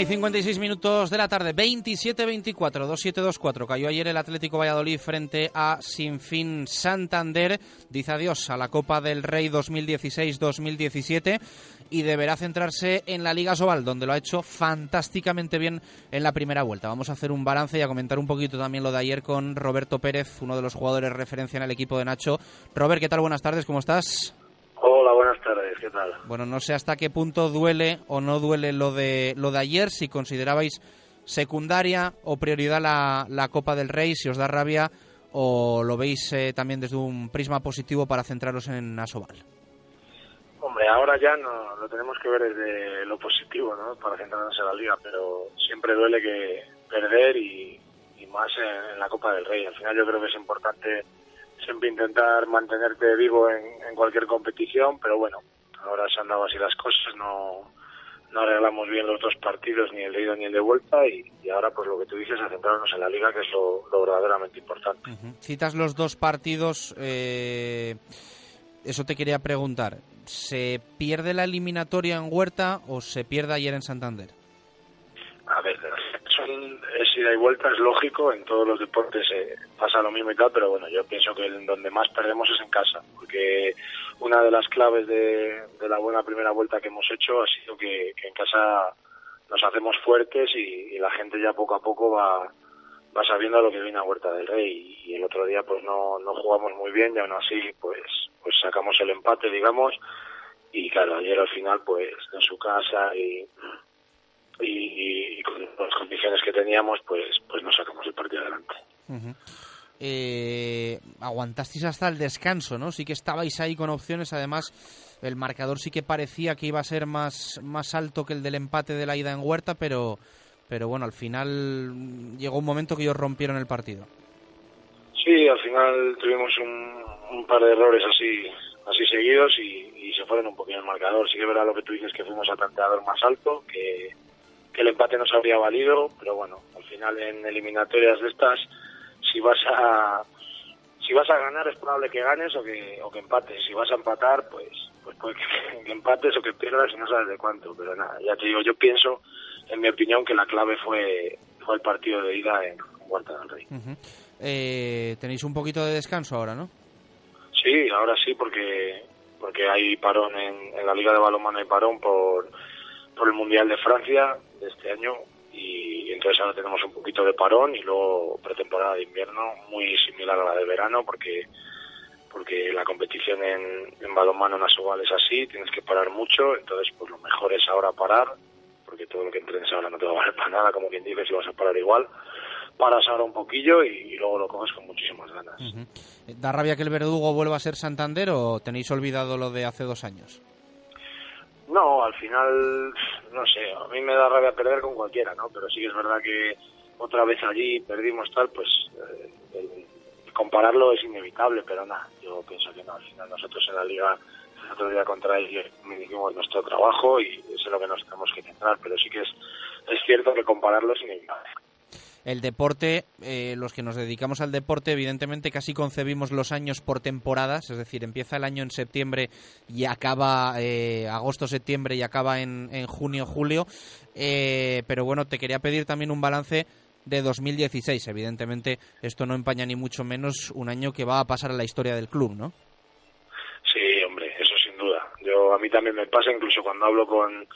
Y 56 minutos de la tarde, 27-24, 2-7-2-4. Cayó ayer el Atlético Valladolid frente a Sinfín Santander. Dice adiós a la Copa del Rey 2016-2017 y deberá centrarse en la Liga Sobal, donde lo ha hecho fantásticamente bien en la primera vuelta. Vamos a hacer un balance y a comentar un poquito también lo de ayer con Roberto Pérez, uno de los jugadores referencia en el equipo de Nacho. Robert, ¿qué tal? Buenas tardes, ¿cómo estás?
Hola, buenas tardes, ¿qué tal?
Bueno, no sé hasta qué punto duele o no duele lo de, lo de ayer, si considerabais secundaria o prioridad la, la Copa del Rey, si os da rabia o lo veis eh, también desde un prisma positivo para centraros en Asobal.
Hombre, ahora ya no lo tenemos que ver desde lo positivo, ¿no? Para centrarnos en la liga, pero siempre duele que perder y, y más en, en la Copa del Rey. Al final yo creo que es importante siempre intentar mantenerte vivo en, en cualquier competición, pero bueno, ahora se han dado así las cosas, no, no arreglamos bien los dos partidos, ni el de ida ni el de vuelta, y, y ahora pues lo que tú dices, a centrarnos en la liga, que es lo, lo verdaderamente importante.
Citas los dos partidos, eh, eso te quería preguntar. ¿Se pierde la eliminatoria en Huerta o se pierde ayer en Santander?
A ver, son, es ida y vuelta, es lógico, en todos los deportes eh, pasa lo mismo y tal, pero bueno, yo pienso que donde más perdemos es en casa, porque una de las claves de, de la buena primera vuelta que hemos hecho ha sido que, en casa nos hacemos fuertes y, la gente ya poco a poco va, sabiendo lo que viene a Huerta del Rey. Y, y el otro día pues no, no jugamos muy bien y aún así pues, pues sacamos el empate, digamos, y claro, ayer al final pues en su casa y y, y, con las condiciones que teníamos, pues, pues nos sacamos el partido adelante.
Uh -huh. eh, aguantasteis hasta el descanso, ¿no? Sí que estabais ahí con opciones, además el marcador sí que parecía que iba a ser más, más alto que el del empate de la ida en Huerta, pero, pero bueno, al final llegó un momento que ellos rompieron el partido.
Sí, al final tuvimos un, un par de errores así así seguidos y, y, se fueron un poquito el marcador. Sí que verá lo que tú dices que fuimos a tanteador más alto, que que el empate nos habría valido, pero bueno, al final en eliminatorias de estas, si vas a si vas a ganar es probable que ganes o que o que empates. Si vas a empatar, pues pues puede que, [laughs] que empates o que pierdas y no sabes de cuánto. Pero nada, ya te digo, yo pienso, en mi opinión, que la clave fue fue el partido de ida en Huerta del Rey.
Uh -huh. eh, Tenéis un poquito de descanso ahora, ¿no?
Sí, ahora sí, porque porque hay parón en, en la Liga de Balonmano, hay parón por por el Mundial de Francia de este año y entonces ahora tenemos un poquito de parón y luego pretemporada de invierno muy similar a la de verano porque porque la competición en, balonmano en es así, tienes que parar mucho, entonces pues lo mejor es ahora parar, porque todo lo que entrenes ahora no te va a valer [laughs] para nada, como quien dice, si vas a parar igual, paras ahora un poquillo y, luego lo coges con muchísimas ganas.
Uh. ¿Da rabia que el verdugo vuelva a ser Santander o tenéis olvidado lo de hace dos años?
No, al final, no sé, a mí me da rabia perder con cualquiera, ¿no? Pero sí que es verdad que otra vez allí perdimos tal, pues eh, el, compararlo es inevitable, pero nada, yo pienso que no, al final nosotros en la liga el otro día contra ellos hicimos nuestro trabajo y eso es lo que nos tenemos que centrar, pero sí que es, es cierto que compararlo es inevitable
el deporte, eh, los que nos dedicamos al deporte, evidentemente casi concebimos los años por temporadas, es decir, empieza el año en septiembre y acaba eh, agosto-septiembre y acaba en, junio-julio. Eh, pero bueno, te quería pedir también un balance de 2016. Evidentemente, esto no empaña ni mucho menos un año que va a pasar a la historia del club, ¿no?
Sí, hombre, eso sin duda. Yo a mí también me pasa, incluso cuando hablo con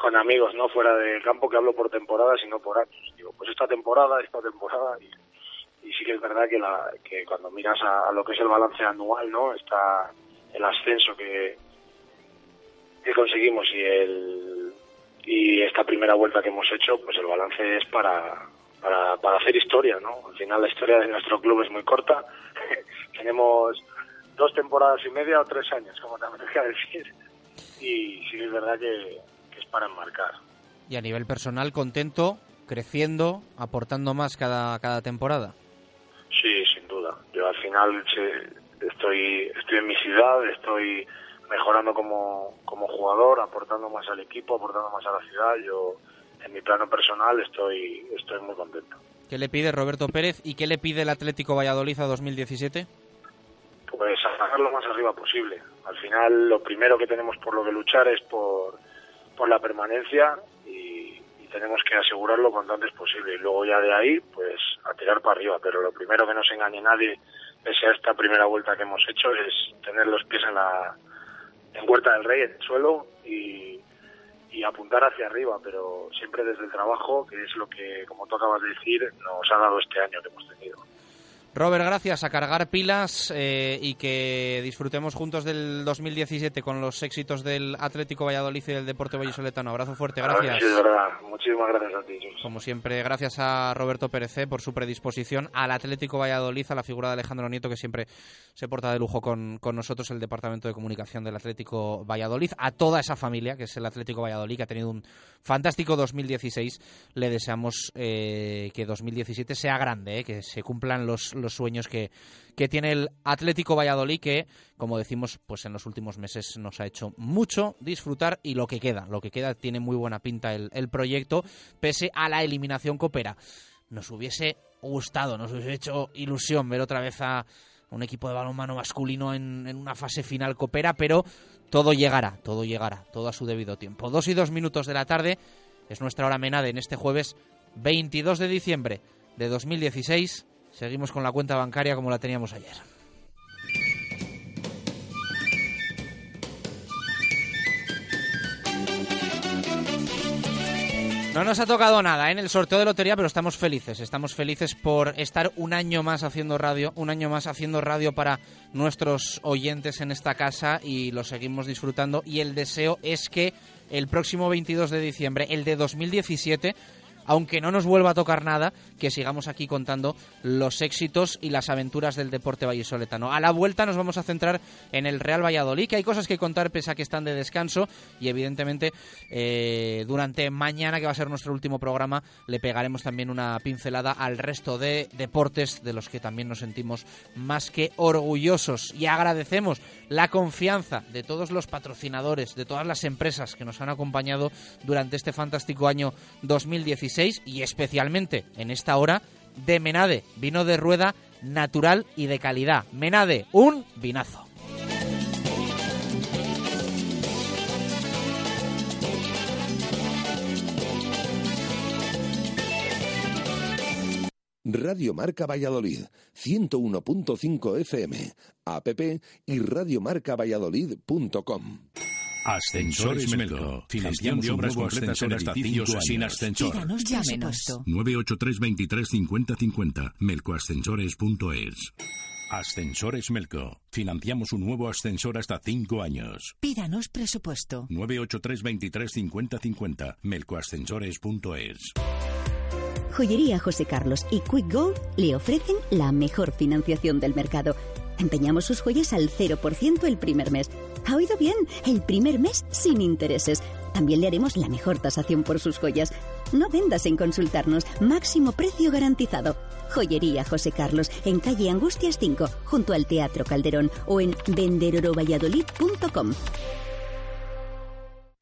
con amigos, no fuera del campo, que hablo por temporadas y no por años. Digo, pues esta temporada, esta temporada, y, y sí que es verdad que, la, que cuando miras a, lo que es el balance anual, ¿no? Está el ascenso que, que conseguimos y el y esta primera vuelta que hemos hecho, pues el balance es para, para, para hacer historia, ¿no? Al final la historia de nuestro club es muy corta. [laughs] Tenemos dos temporadas y media o tres años, como te apetezca decir. Y sí que es verdad que, para enmarcar.
Y a nivel personal, contento, creciendo, aportando más cada, cada temporada.
Sí, sin duda. Yo al final estoy, estoy en mi ciudad, estoy mejorando como, como jugador, aportando más al equipo, aportando más a la ciudad. Yo, en mi plano personal, estoy, estoy muy contento.
¿Qué le pide Roberto Pérez y qué le pide el Atlético Valladolid a 2017?
Pues a sacar lo más arriba posible. Al final, lo primero que tenemos por lo que luchar es por por la permanencia y,
tenemos que asegurarlo cuanto antes posible. Y luego ya de ahí pues a tirar para arriba. Pero lo primero que no se engañe nadie pese a esta primera vuelta que hemos hecho es tener los pies en la en Huerta del Rey en el suelo y, y apuntar hacia arriba. Pero siempre desde el trabajo que es lo que como tú acabas de decir nos ha dado este año que hemos tenido
Robert, gracias. A cargar pilas eh, y que disfrutemos juntos del 2017 con los éxitos del Atlético Valladolid y del Deporte Vallisoletano. Abrazo fuerte, gracias.
Sí, de verdad. Muchísimas gracias a ti.
Como siempre, gracias a Roberto Pérez eh, por su predisposición al Atlético Valladolid, a la figura de Alejandro Nieto, que siempre se porta de lujo con, con nosotros, el Departamento de Comunicación del Atlético Valladolid, a toda esa familia que es el Atlético Valladolid, que ha tenido un fantástico 2016. Le deseamos eh, que 2017 sea grande, que se cumplan los los sueños que, que tiene el Atlético Valladolid, que, como decimos, pues en los últimos meses nos ha hecho mucho disfrutar y lo que queda, lo que queda tiene muy buena pinta el, proyecto, pese a la eliminación coopera. Nos hubiese gustado, nos hubiese hecho ilusión ver otra vez a un equipo de balonmano masculino en, en una fase final coopera, pero todo llegará, todo llegará, todo a su debido tiempo. Dos y dos minutos de la tarde es nuestra hora menade en este jueves 22 de diciembre de 2016. Seguimos con la cuenta bancaria como la teníamos ayer. No nos ha tocado nada en el sorteo de lotería, pero estamos felices. Estamos felices por estar un año más haciendo radio, un año más haciendo radio para nuestros oyentes en esta casa y lo seguimos disfrutando. Y el deseo es que el próximo 22 de diciembre, el de 2017, aunque no nos vuelva a tocar nada, que sigamos aquí contando los éxitos y las aventuras del deporte vallisoletano. A la vuelta nos vamos a centrar en el Real Valladolid, que hay cosas que contar pese a que están de descanso y evidentemente eh, durante mañana, que va a ser nuestro último programa, le pegaremos también una pincelada al resto de deportes de los que también nos sentimos más que orgullosos y agradecemos la confianza de todos los patrocinadores, de todas las empresas que nos han acompañado durante este fantástico año 2016 y especialmente en esta hora de Menade, vino de rueda natural y de calidad. Menade, un vinazo.
Radio Marca Valladolid, 101.5 FM, app y radiomarcavalladolid.com.
Ascensores Melco. Financiación de obras completas en edificios sin ascensor.
Pídanos presupuesto.
983 23 50 50. Melcoascensores.es. Ascensores Melco. Financiamos un nuevo ascensor hasta 5 años.
Pídanos presupuesto.
983 23 50 50. Melcoascensores.es.
Joyería José Carlos y Quick Gold le ofrecen la mejor financiación del mercado. Empeñamos sus joyas al 0% el primer mes. ¿Ha oído bien? El primer mes sin intereses. También le haremos la mejor tasación por sus joyas. No vendas en consultarnos. Máximo precio garantizado. Joyería José Carlos, en calle Angustias 5, junto al Teatro Calderón o en venderorovalladolid.com.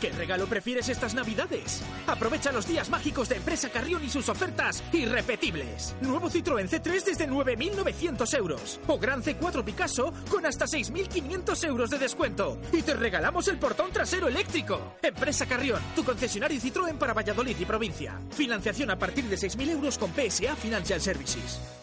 ¿Qué regalo prefieres estas navidades? Aprovecha los días mágicos de Empresa Carrión y sus ofertas irrepetibles. Nuevo Citroën C3 desde 9.900 euros. O Gran C4 Picasso con hasta 6.500 euros de descuento. Y te regalamos el portón trasero eléctrico. Empresa Carrión, tu concesionario Citroën para Valladolid y provincia. Financiación a partir de 6.000 euros con PSA Financial Services.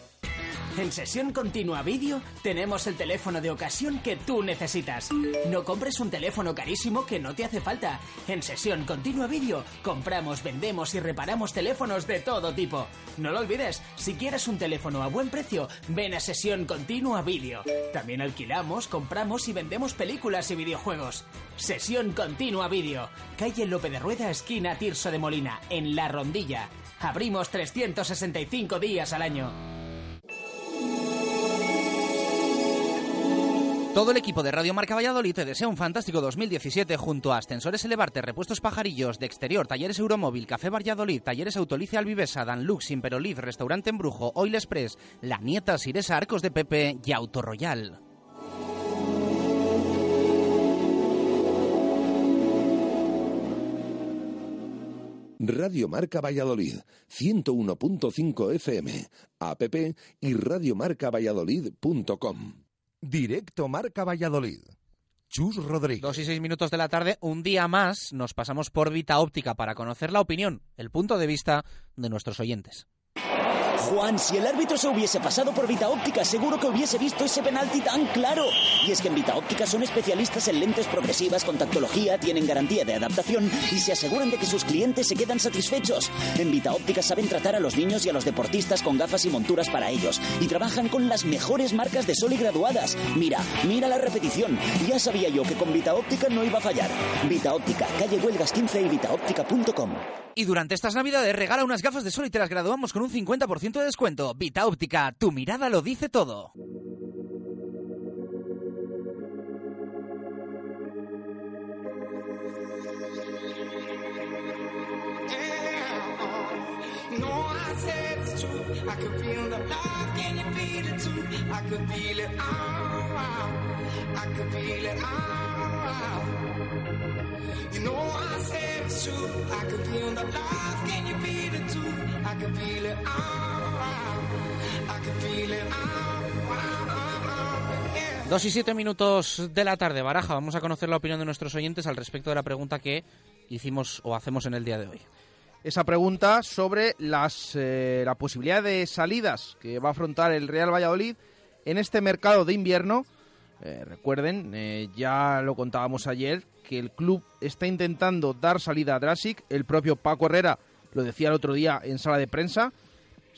En Sesión Continua Vídeo tenemos el teléfono de ocasión que tú necesitas. No compres un teléfono carísimo que no te hace falta. En Sesión Continua Vídeo compramos, vendemos y reparamos teléfonos de todo tipo. No lo olvides, si quieres un teléfono a buen precio, ven a Sesión Continua Vídeo. También alquilamos, compramos y vendemos películas y videojuegos. Sesión Continua Vídeo. Calle Lope de Rueda, esquina Tirso de Molina, en La Rondilla. Abrimos 365 días al año.
Todo el equipo de Radio Marca Valladolid te desea un fantástico 2017 junto a Ascensores Elevarte, Repuestos Pajarillos, De Exterior, Talleres Euromóvil, Café Valladolid, Talleres Autolice Albivesa, Danlux, Imperoliz, Restaurante Embrujo, Oil Express, La Nieta, Siresa, Arcos de Pepe y Autoroyal.
Radio Marca Valladolid, 101.5 FM, app y radiomarcavalladolid.com. Directo Marca Valladolid. Chus Rodríguez.
Dos y seis minutos de la tarde, un día más, nos pasamos por Vita Óptica para conocer la opinión, el punto de vista de nuestros oyentes.
Juan, si el árbitro se hubiese pasado por Vita Óptica, seguro que hubiese visto ese penalti tan claro. Y es que en Vita Óptica son especialistas en lentes progresivas con tactología, tienen garantía de adaptación y se aseguran de que sus clientes se quedan satisfechos. En Vita Óptica saben tratar a los niños y a los deportistas con gafas y monturas para ellos y trabajan con las mejores marcas de sol y graduadas. Mira, mira la repetición. Ya sabía yo que con Vita Óptica no iba a fallar. Vita Óptica, calle Huelgas 15 y vitaóptica.com.
Y durante estas navidades regala unas gafas de sol y te las graduamos con un 50% de descuento. Vita Óptica, tu mirada lo dice todo.
No, I feel the. Can you feel it too? I feel. I feel it. You I could feel the. Can you feel? I feel it all
Dos y siete minutos de la tarde, Baraja. Vamos a conocer la opinión de nuestros oyentes al respecto de la pregunta que hicimos o hacemos en el día de hoy.
Esa pregunta sobre las, eh, la posibilidad de salidas que va a afrontar el Real Valladolid en este mercado de invierno. Eh, recuerden, eh, ya lo contábamos ayer, que el club está intentando dar salida a Drasic. El propio Paco Herrera lo decía el otro día en sala de prensa.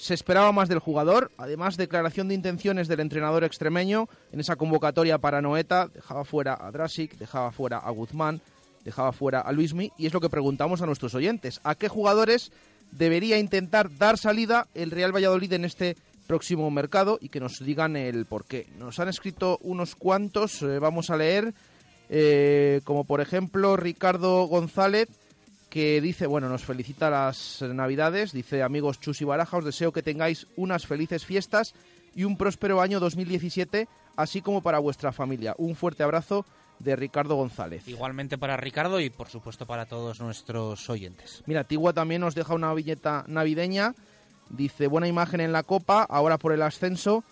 Se esperaba más del jugador, además declaración de intenciones del entrenador extremeño en esa convocatoria para Noeta, dejaba fuera a Drasic, dejaba fuera a Guzmán, dejaba fuera a Luismi y es lo que preguntamos a nuestros oyentes, ¿a qué jugadores debería intentar dar salida el Real Valladolid en este próximo mercado y que nos digan el por qué? Nos han escrito unos cuantos, eh, vamos a leer, eh, como por ejemplo Ricardo González, que dice, bueno, nos felicita las Navidades, dice amigos Chus y Baraja, os deseo que tengáis unas felices fiestas y un próspero año 2017, así como para vuestra familia. Un fuerte abrazo de Ricardo González.
Igualmente para Ricardo y por supuesto para todos nuestros oyentes.
Mira, Tigua también nos deja una viñeta navideña, dice buena imagen en la Copa, ahora por el ascenso.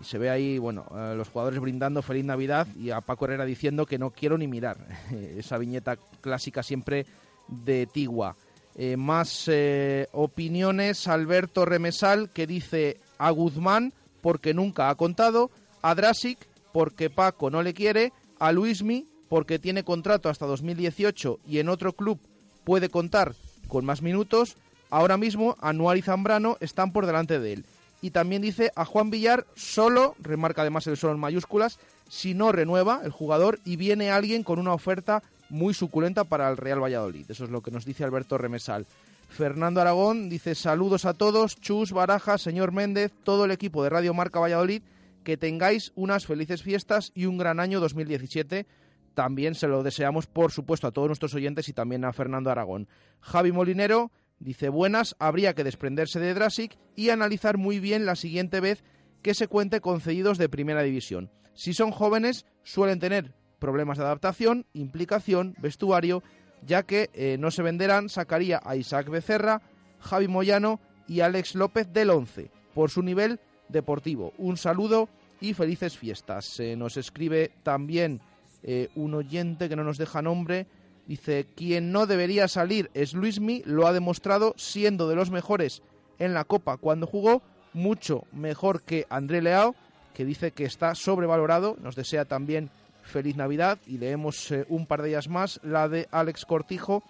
Y se ve ahí, bueno, eh, los jugadores brindando feliz Navidad y a Paco Herrera diciendo que no quiero ni mirar. [laughs] Esa viñeta clásica siempre de Tigua. Eh, más eh, opiniones, Alberto Remesal que dice a Guzmán porque nunca ha contado, a Drasic porque Paco no le quiere, a Luismi porque tiene contrato hasta 2018 y en otro club puede contar con más minutos, ahora mismo Anuar y Zambrano están por delante de él. Y también dice a Juan Villar solo, remarca además el solo en mayúsculas, si no renueva el jugador y viene alguien con una oferta muy suculenta para el Real Valladolid. Eso es lo que nos dice Alberto Remesal. Fernando Aragón dice saludos a todos, Chus, Baraja, señor Méndez, todo el equipo de Radio Marca Valladolid, que tengáis unas felices fiestas y un gran año 2017. También se lo deseamos, por supuesto, a todos nuestros oyentes y también a Fernando Aragón. Javi Molinero dice buenas, habría que desprenderse de Drasic y analizar muy bien la siguiente vez que se cuente con cedidos de primera división. Si son jóvenes, suelen tener problemas de adaptación, implicación, vestuario, ya que eh, no se venderán, sacaría a Isaac Becerra, Javi Moyano y Alex López del 11, por su nivel deportivo. Un saludo y felices fiestas. Se nos escribe también eh, un oyente que no nos deja nombre. Dice, quien no debería salir es Luismi, lo ha demostrado siendo de los mejores en la Copa cuando jugó, mucho mejor que André Leao, que dice que está sobrevalorado. Nos desea también feliz Navidad y leemos eh, un par de ellas más, la de Alex Cortijo,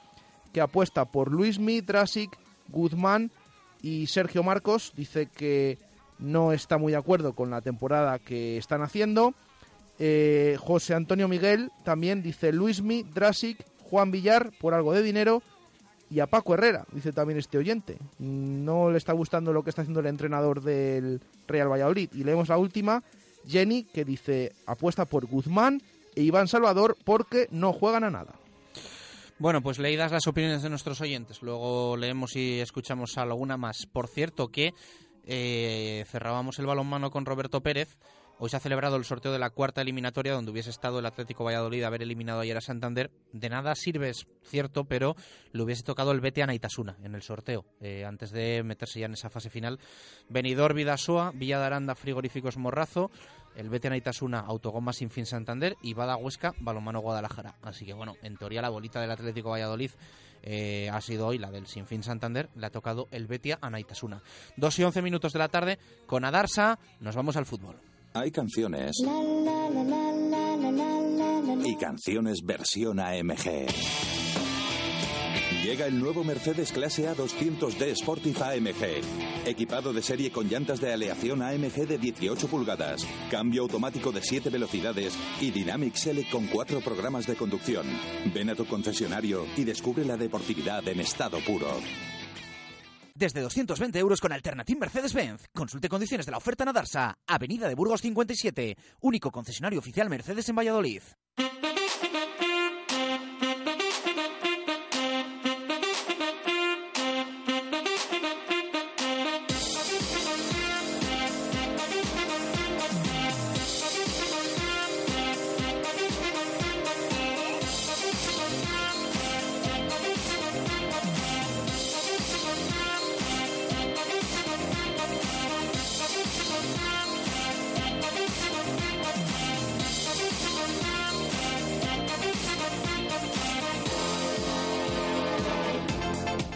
que apuesta por Luismi, Drasic, Guzmán y Sergio Marcos. Dice que no está muy de acuerdo con la temporada que están haciendo. Eh, José Antonio Miguel también dice Luismi, Drasic, Juan Villar por algo de dinero y a Paco Herrera, dice también este oyente. No le está gustando lo que está haciendo el entrenador del Real Valladolid. Y leemos la última, Jenny, que dice apuesta por Guzmán e Iván Salvador porque no juegan a nada.
Bueno, pues leídas las opiniones de nuestros oyentes. Luego leemos y escuchamos alguna más. Por cierto que eh, cerrábamos el balonmano con Roberto Pérez Hoy se ha celebrado el sorteo de la cuarta eliminatoria donde hubiese estado el Atlético Valladolid haber eliminado ayer a Santander. De nada sirve, es cierto, pero le hubiese tocado el Betia Naitasuna en el sorteo, eh, antes de meterse ya en esa fase final. Benidorm Vidasoa, Villa de Aranda Frigoríficos Morrazo, el Betia Naitasuna Autogoma Sin Fin Santander y Bada Huesca Balomano Guadalajara. Así que bueno, en teoría la bolita del Atlético Valladolid eh, ha sido hoy la del Sinfín Santander, le ha tocado el Betia a Naitasuna. Dos y once minutos de la tarde, con Adarsa, nos vamos al fútbol.
Hay canciones y canciones versión AMG. Llega el nuevo Mercedes Clase A 200D Sportif AMG. Equipado de serie con llantas de aleación AMG de 18 pulgadas, cambio automático de 7 velocidades y Dynamic Select con 4 programas de conducción. Ven a tu concesionario y descubre la deportividad en estado puro.
Desde 220 euros con Alternative Mercedes-Benz. Consulte condiciones de la oferta en Adarsa, Avenida de Burgos 57, único concesionario oficial Mercedes en Valladolid.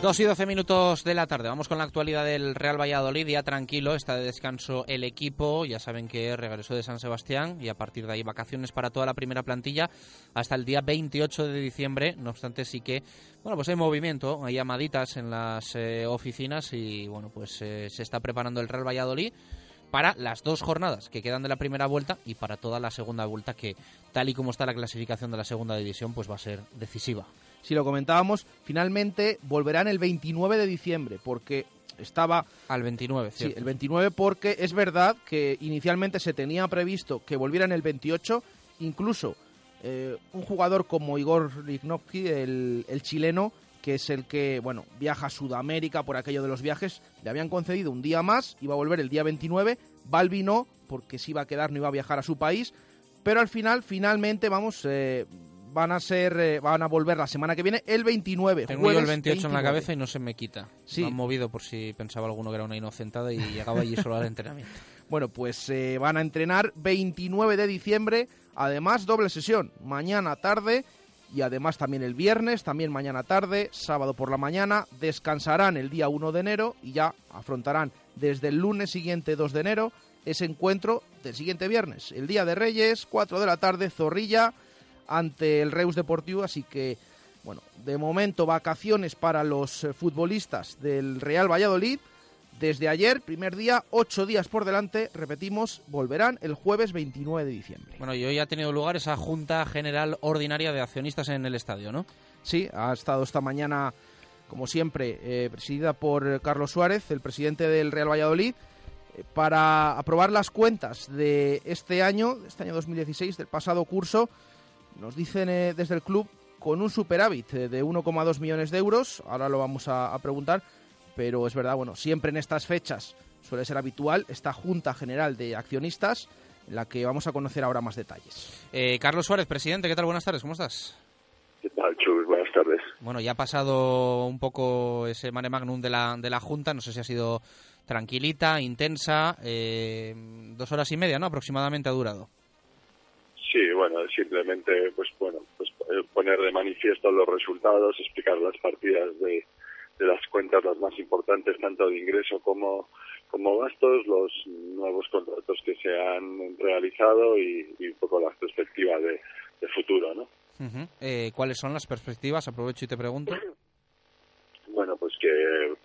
Dos y doce minutos de la tarde. Vamos con la actualidad del Real Valladolid. Ya tranquilo, está de descanso el equipo. Ya saben que regresó de San Sebastián y a partir de ahí vacaciones para toda la primera plantilla hasta el día 28 de diciembre. No obstante, sí que, bueno, pues hay movimiento, hay llamaditas en las eh, oficinas y, bueno, pues eh, se está preparando el Real Valladolid para las dos jornadas que quedan de la primera vuelta y para toda la segunda vuelta que, tal y como está la clasificación de la segunda división, pues va a ser decisiva
si lo comentábamos, finalmente volverán el 29 de diciembre, porque estaba...
Al 29,
Sí, el 29 porque es verdad que inicialmente se tenía previsto que volvieran el 28, incluso eh, un jugador como Igor Lignovsky, el, el chileno, que es el que, bueno, viaja a Sudamérica por aquello de los viajes, le habían concedido un día más, iba a volver el día 29, Balbi no, porque se iba a quedar, no iba a viajar a su país, pero al final, finalmente, vamos, eh, van a ser eh, van a volver la semana que viene el 29
tengo
jueves
yo el 28 en la
29.
cabeza y no se me quita
Sí.
me han movido por si pensaba alguno que era una inocentada y llegaba allí solo al entrenamiento [laughs]
Bueno, pues eh, van a entrenar 29 de diciembre, además doble sesión, mañana tarde y además también el viernes, también mañana tarde, sábado por la mañana, descansarán el día 1 de enero y ya afrontarán desde el lunes siguiente 2 de enero ese encuentro del siguiente viernes, el día de Reyes, 4 de la tarde, Zorrilla ante el Reus Deportivo, así que bueno, de momento vacaciones para los eh, futbolistas del Real Valladolid. Desde ayer, primer día, ocho días por delante, repetimos, volverán el jueves 29 de diciembre.
bueno y hoy ha tenido lugar esa Junta General Ordinaria de Accionistas en el estadio ¿no?
Sí, ha estado esta mañana, como siempre, eh, presidida por Carlos Suárez, el presidente del Real Valladolid, eh, para aprobar las cuentas de este año, de este año 2016, del pasado curso. Nos dicen eh, desde el club con un superávit eh, de 1,2 millones de euros. Ahora lo vamos a, a preguntar, pero es verdad, bueno, siempre en estas fechas suele ser habitual esta Junta General de Accionistas, en la que vamos a conocer ahora más detalles.
Eh, Carlos Suárez, presidente, ¿qué tal? Buenas tardes, ¿cómo estás?
¿Qué tal, Chus? Buenas tardes.
Bueno, ya ha pasado un poco ese mare magnum de la, de la Junta, no sé si ha sido tranquilita, intensa, eh, dos horas y media, ¿no? Aproximadamente ha durado.
Sí, bueno, simplemente, pues bueno, pues eh, poner de manifiesto los resultados, explicar las partidas de, de las cuentas las más importantes, tanto de ingreso como, como gastos, los nuevos contratos que se han realizado y, y un poco la perspectiva de, de futuro, ¿no?
Ujú. Eh, ¿Cuáles son las perspectivas? Aprovecho y te pregunto.
Bueno, pues que eh,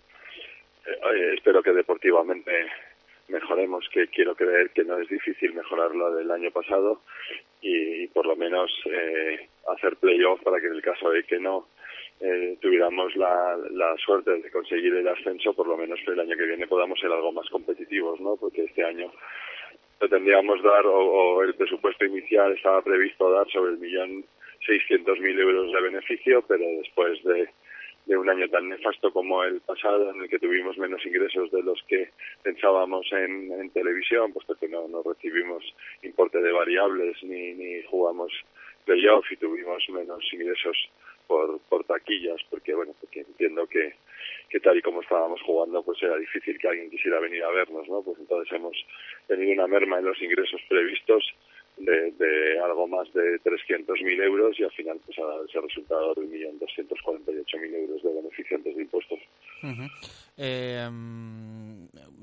eh, espero que deportivamente mejoremos, que quiero creer que no es difícil mejorar lo del año pasado y, por lo menos eh, hacer playoff para que en el caso de que no eh, tuviéramos la, la suerte de conseguir el ascenso, por lo menos el año que viene podamos ser algo más competitivos, ¿no? Porque este año pretendíamos dar, o el presupuesto inicial estaba previsto dar sobre el millón seiscientos mil euros de beneficio, pero después de de un año tan nefasto como el pasado, en el que tuvimos menos ingresos de los que pensábamos en, en televisión, puesto que no, no recibimos importe de variables ni, ni jugamos playoff y tuvimos menos ingresos por, por taquillas, porque bueno, porque entiendo que, que tal y como estábamos jugando, pues era difícil que alguien quisiera venir a vernos, ¿no? Pues entonces hemos tenido una merma en los ingresos previstos de, algo más de 300.000 euros y al final pues ha dado ese resultado de 1.248.000 euros de beneficio antes de impuestos.
Eh,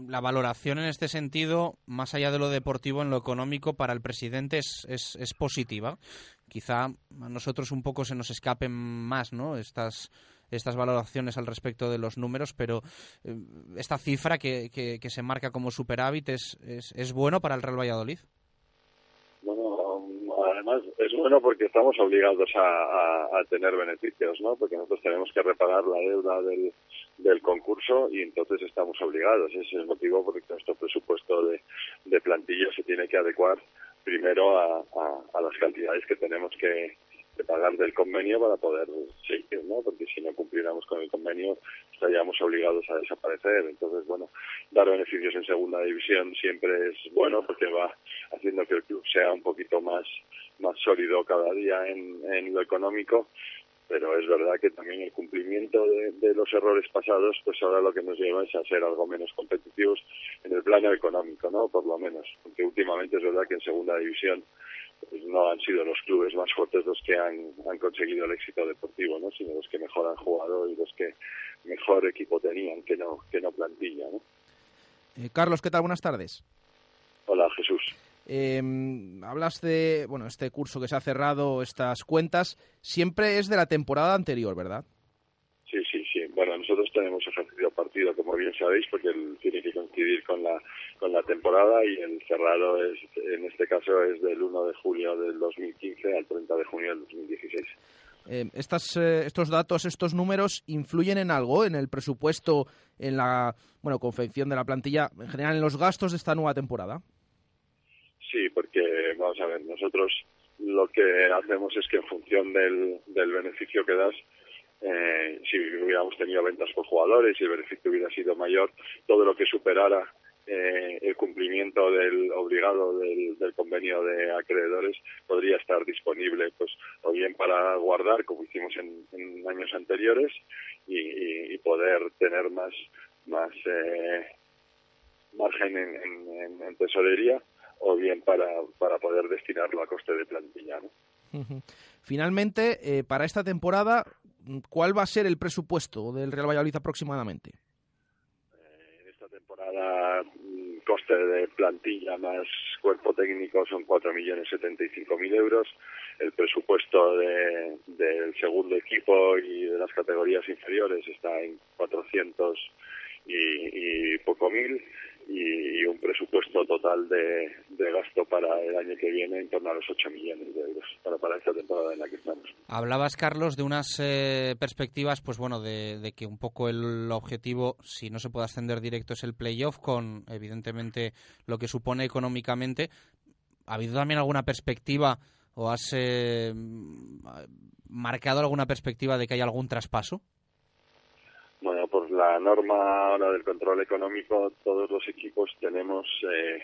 la valoración en este sentido, más allá de lo deportivo, en lo económico, para el presidente es, es, positiva. Quizá a nosotros un poco se nos escapen más ¿no? estas, estas valoraciones al respecto de los números, pero eh, esta cifra que, que, que se marca como superávit es, es, es bueno para el Real Valladolid.
Es bueno porque estamos obligados a, tener beneficios, ¿no? Porque nosotros tenemos que repagar la deuda del, concurso y entonces estamos obligados. Ese es el motivo por el que nuestro presupuesto de, de plantilla se tiene que adecuar primero a las cantidades que tenemos que, que pagar del convenio para poder seguir, ¿no? Porque si no cumpliéramos con el convenio estaríamos obligados a desaparecer. Entonces, bueno, dar beneficios en segunda división siempre es bueno porque va haciendo que el club sea un poquito más más sólido cada día en, en lo económico pero es verdad que también el cumplimiento de, de, los errores pasados, pues ahora lo que nos lleva es a ser algo menos competitivos en el plano económico, ¿no? Por lo menos, porque últimamente es verdad que en segunda división pues no han sido los clubes más fuertes los que han, han conseguido el éxito deportivo, ¿no? Sino los que mejor han jugado y los que mejor equipo tenían, que no, que no plantilla, ¿no?
Eh, Carlos, ¿qué tal? Buenas tardes.
Hola, Jesús.
Eh, hablas de bueno este curso que se ha cerrado, estas cuentas, siempre es de la temporada anterior, ¿verdad?
Sí, sí, sí. Bueno, nosotros tenemos ejercicio partido, como bien sabéis, porque el, tiene que coincidir con la con la temporada y el cerrado es, en este caso es del 1 de julio del 2015 al 30 de junio del 2016.
Eh, estas, eh, estos datos, estos números, influyen en algo en el presupuesto, en la bueno confección de la plantilla, en general en los gastos de esta nueva temporada.
Vamos a ver, nosotros lo que hacemos es que en función del, del beneficio que das, eh, si hubiéramos tenido ventas por jugadores y el beneficio hubiera sido mayor, todo lo que superara eh, el cumplimiento del obligado del, convenio de acreedores podría estar disponible, pues o bien para guardar como hicimos en, en años anteriores y, poder tener más más eh, margen en, en, en tesorería o bien para, para poder destinarlo a coste de plantilla. ¿no?
Finalmente, eh, para esta temporada, ¿cuál va a ser el presupuesto del Real Valladolid aproximadamente?
Eh, en esta temporada, coste de plantilla más cuerpo técnico son 4.075.000 euros. El presupuesto de, del segundo equipo y de las categorías inferiores está en 400 y, y poco mil y, un presupuesto total de, gasto para el año que viene en torno a los 8 millones de euros para, esta temporada en la que estamos.
Hablabas, Carlos, de unas eh, perspectivas, pues bueno, de, de, que un poco el objetivo, si no se puede ascender directo, es el playoff, con evidentemente lo que supone económicamente. ¿Ha habido también alguna perspectiva o has eh, marcado alguna perspectiva de que haya algún traspaso?
La norma ahora del control económico, todos los equipos tenemos eh,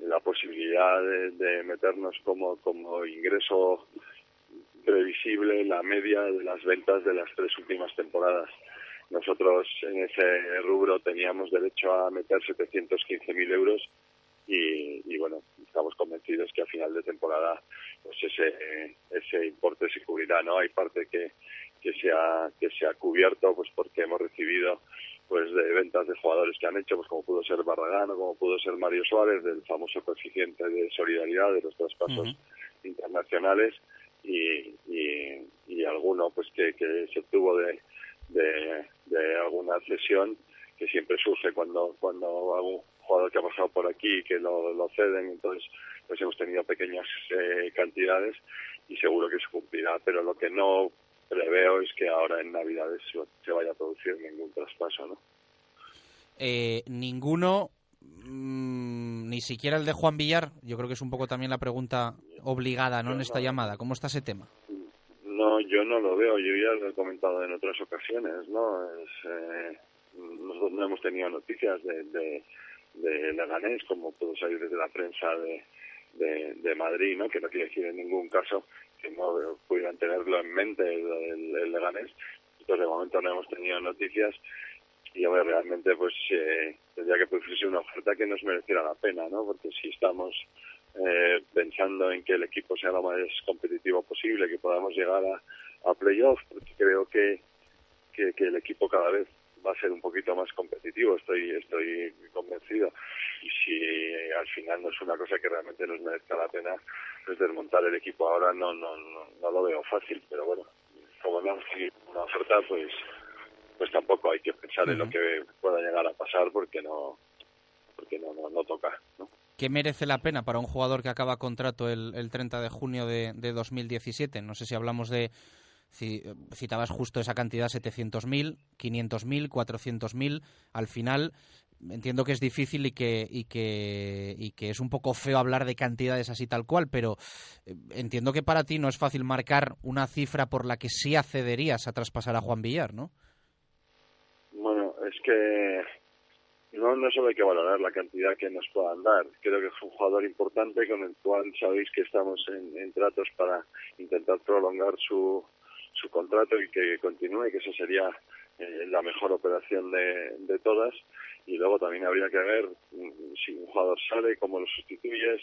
la posibilidad de, de, meternos como, como ingreso previsible la media de las ventas de las tres últimas temporadas. Nosotros en ese rubro teníamos derecho a meter 715.000 euros y, y, bueno, estamos convencidos que a final de temporada pues ese, ese importe se cubrirá, ¿no? Hay parte que que se ha que se ha cubierto pues porque hemos recibido pues de ventas de jugadores que han hecho pues como pudo ser Barragán o como pudo ser Mario Suárez del famoso coeficiente de solidaridad de los traspasos uh -huh. internacionales y, y, y, alguno pues que, que se obtuvo de, de, de alguna cesión que siempre surge cuando cuando algún jugador que ha pasado por aquí que lo, lo ceden entonces pues hemos tenido pequeñas eh, cantidades y seguro que se cumplirá pero lo que no preveo es que ahora en Navidades se vaya a producir ningún traspaso, ¿no?
Eh, ninguno, mmm, ni siquiera el de Juan Villar. Yo creo que es un poco también la pregunta obligada, ¿no? En esta llamada. ¿Cómo está ese tema?
No, yo no lo veo. Yo ya lo he comentado en otras ocasiones, ¿no? Es, eh, nosotros no hemos tenido noticias de, de, de Leganés, como pudo salir desde la prensa de, de, de Madrid, ¿no? Que no quiere decir en ningún caso que no pudieran tenerlo en mente el, el, Leganés. Entonces, de momento no hemos tenido noticias y hombre, realmente pues eh, tendría que producirse una oferta que nos mereciera la pena, ¿no? Porque si estamos eh, pensando en que el equipo sea lo más competitivo posible, que podamos llegar a, a playoff, porque creo que, que el equipo cada vez va a ser un poquito más competitivo, estoy estoy convencido. Y si al final no es una cosa que realmente nos merezca la pena, pues desmontar el equipo ahora no no no, no lo veo fácil, pero bueno, como no hay una oferta, pues pues tampoco hay que pensar en lo que pueda llegar a pasar porque no porque no, no, no toca, ¿no?
¿Qué merece la pena para un jugador que acaba contrato el, el 30 de junio de, de 2017? No sé si hablamos de citabas justo esa cantidad, 700.000, 500.000, 400.000. Al final, entiendo que es difícil y que, y, que, y que es un poco feo hablar de cantidades así tal cual, pero eh, entiendo que para ti no es fácil marcar una cifra por la que sí accederías a traspasar a Juan Villar, ¿no?
Bueno, es que no, no solo hay que valorar la cantidad que nos puedan dar. Creo que es un jugador importante con el cual sabéis que estamos en tratos para intentar prolongar su, su contrato y que continúe, que eso sería eh, la mejor operación de, de todas. Y luego también habría que ver mm, si un jugador sale, cómo lo sustituyes.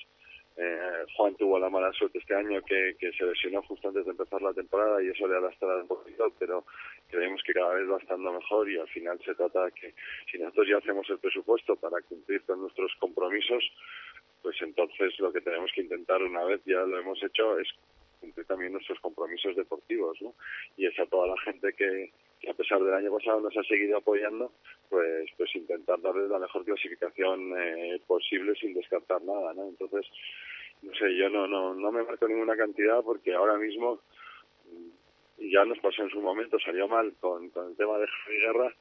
Eh, Juan tuvo la mala suerte este año que, que se lesionó justo antes de empezar la temporada y eso le ha lastrado un poquito, pero creemos que cada vez va estando mejor y al final se trata que si nosotros ya hacemos el presupuesto para cumplir con nuestros compromisos, pues entonces lo que tenemos que intentar una vez ya lo hemos hecho es cumplir también nuestros compromisos deportivos, ¿no? Y es a toda la gente que, a pesar del año pasado nos ha seguido apoyando, pues pues intentar darles la mejor clasificación eh, posible sin descartar nada, ¿no? Entonces, no sé, yo no no no me marco ninguna cantidad porque ahora mismo y ya nos pasó en su momento, salió mal con, con el tema de Guerra,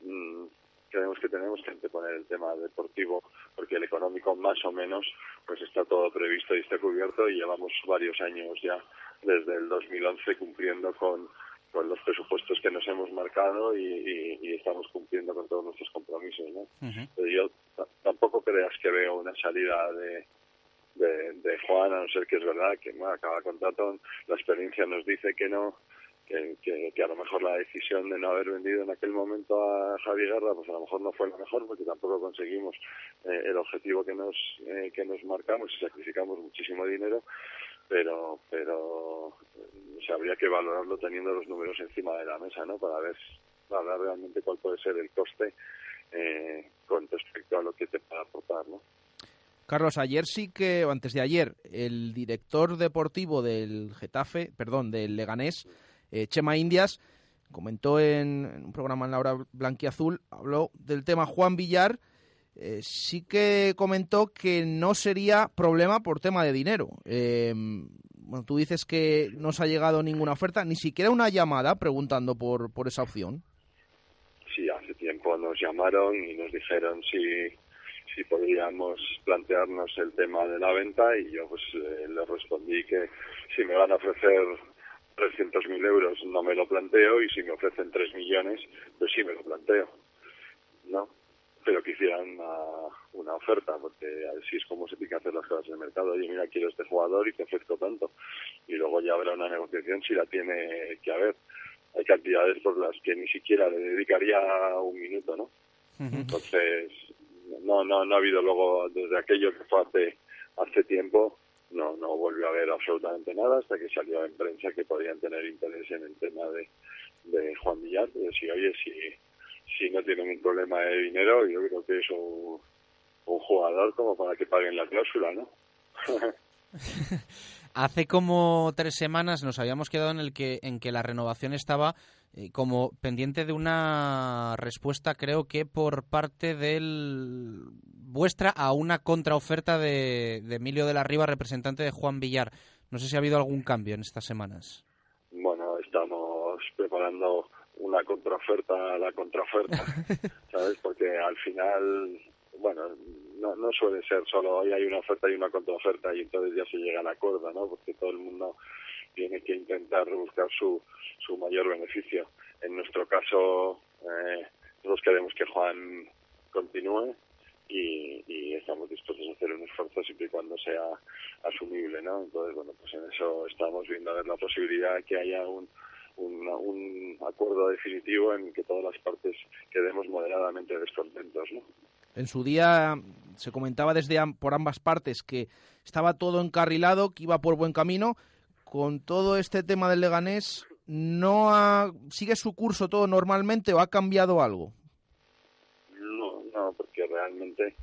mmm, creemos que tenemos que anteponer el tema deportivo porque el económico más o menos pues está todo previsto y está cubierto y llevamos varios años ya desde el 2011 cumpliendo con, con los presupuestos que nos hemos marcado y, y, y estamos cumpliendo con todos nuestros compromisos ¿no? Yo tampoco creas que veo una salida de, de, de Juan a no ser que es verdad que bueno, acaba contrato la experiencia nos dice que no que, a lo mejor la decisión de no haber vendido en aquel momento a Javi Guerra, pues a lo mejor no fue la mejor porque tampoco conseguimos eh, el objetivo que nos eh, que nos marcamos y sacrificamos muchísimo dinero, pero pero se habría que valorarlo teniendo los números encima de la mesa, ¿no? Para ver para ver realmente cuál puede ser el coste eh, con respecto a lo que te pueda aportar, ¿no?
Carlos, ayer sí que, o antes de ayer, el director deportivo del Getafe, perdón, del Leganés, eh, Chema Indias, comentó en, un programa en la hora blanquiazul, habló del tema Juan Villar, eh, sí que comentó que no sería problema por tema de dinero. Bueno, tú dices que no se ha llegado ninguna oferta, ni siquiera una llamada preguntando por, por esa opción.
Sí, hace tiempo nos llamaron y nos dijeron si, si podríamos plantearnos el tema de la venta y yo pues eh, respondí que si me van a ofrecer 300.000 euros no me lo planteo y si me ofrecen 3 millones, pues sí me lo planteo, ¿no? Pero que hicieran una, una oferta, porque así es como se tiene que hacer las cosas en el mercado. Oye, mira, quiero este jugador y te ofrezco tanto. Y luego ya habrá una negociación si la tiene que haber. Hay cantidades por las que ni siquiera le dedicaría un minuto, ¿no? Entonces, no, no, no ha habido luego, desde aquello que fue hace, hace tiempo, no, no volvió a haber absolutamente nada hasta que salió en prensa que podían tener interés en el tema de, Juan Villar. Pero si, oye, si, si no tienen un problema de dinero, yo creo que es un, un jugador como para que paguen la cláusula, ¿no? [laughs] [laughs]
Hace como tres semanas nos habíamos quedado en el que en que la renovación estaba eh, como pendiente de una respuesta, creo que por parte del vuestra a una contraoferta de, de Emilio de la Riva, representante de Juan Villar. No sé si ha habido algún cambio en estas semanas.
Bueno, estamos preparando una contraoferta a la contraoferta, [laughs] ¿sabes? Porque al final, bueno, no, no suele ser solo hoy hay una oferta y una contraoferta y entonces ya se llega al acuerdo, ¿no? Porque todo el mundo tiene que intentar buscar su, su mayor beneficio. En nuestro caso, eh, todos queremos que Juan continúe y, y, estamos dispuestos a hacer un esfuerzo siempre y cuando sea asumible, ¿no? Entonces, bueno, pues en eso estamos viendo a ver la posibilidad de que haya un, un, un acuerdo definitivo en que todas las partes quedemos moderadamente descontentos, ¿no?
En su día se comentaba desde por ambas partes que estaba todo encarrilado, que iba por buen camino. Con todo este tema del Leganés, ¿no ha, sigue su curso todo normalmente o ha cambiado algo?
No, no, porque realmente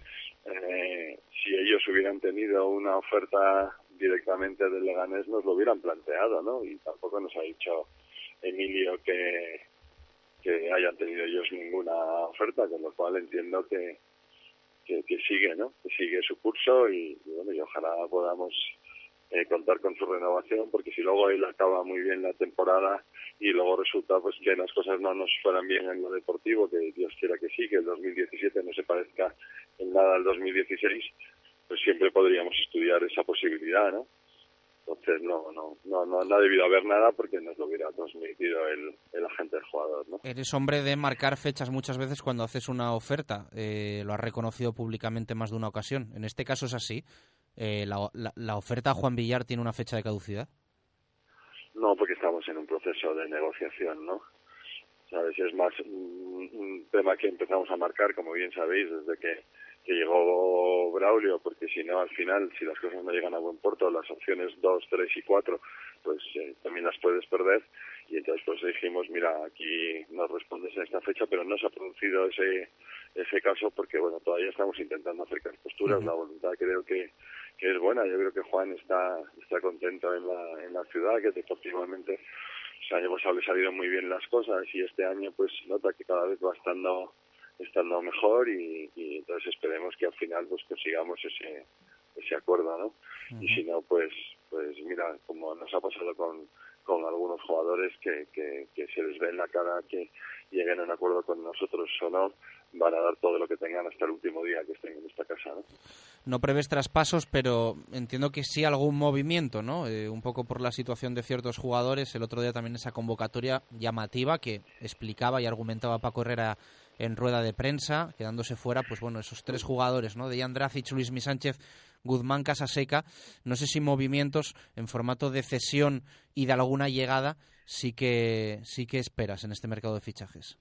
eh, si ellos hubieran tenido una oferta directamente del Leganés nos lo hubieran planteado, ¿no? Y tampoco nos ha dicho Emilio que, que hayan tenido ellos ninguna oferta, con lo cual entiendo que, que, sigue, ¿no? Que sigue su curso y, y bueno, y ojalá podamos eh, contar con su renovación, porque si luego él acaba muy bien la temporada y luego resulta pues que las cosas no nos fueran bien en lo deportivo, que Dios quiera que sí, que el 2017 no se parezca en nada al 2016, pues siempre podríamos estudiar esa posibilidad, ¿no? Entonces no, no, no, no, no ha debido haber nada porque nos lo hubiera transmitido el, el agente del jugador, ¿no?
Eres hombre de marcar fechas muchas veces cuando haces una oferta, eh, lo has reconocido públicamente más de una ocasión. En este caso es así. Eh, la, la, la, oferta a Juan Villar tiene una fecha de caducidad?
No, porque estamos en un proceso de negociación, ¿no? ¿Sabes? Es más un, un tema que empezamos a marcar, como bien sabéis, desde que, que llegó Braulio, porque si no, al final, si las cosas no llegan a buen puerto, las opciones 2, 3 y 4, pues eh, también las puedes perder. Y entonces pues dijimos, mira, aquí nos respondes en esta fecha, pero no se ha producido ese ese caso porque, bueno, todavía estamos intentando acercar posturas. Uh -huh. La voluntad creo que que es buena. Yo creo que Juan está está contento en la, en la ciudad, que deportivamente año pasado le salieron muy bien las cosas y este año pues nota que cada vez va estando estando mejor y, y entonces esperemos que al final pues consigamos ese ese acuerdo, ¿no? Uh -huh. Y si no, pues pues mira, como nos ha pasado con con algunos jugadores que, que, que se les ve en la cara que lleguen a un acuerdo con nosotros o no, van a dar todo lo que tengan hasta el último día que estén en esta casa. ¿no?
no prevés traspasos, pero entiendo que sí algún movimiento, ¿no? Eh, un poco por la situación de ciertos jugadores. El otro día también esa convocatoria llamativa que explicaba y argumentaba Paco Herrera en rueda de prensa, quedándose fuera, pues bueno, esos tres jugadores, ¿no? De Jan Dracic, Luis Mi Sánchez, Guzmán Casaseca. No sé si movimientos en formato de cesión y de alguna llegada sí que sí que esperas en este mercado de fichajes.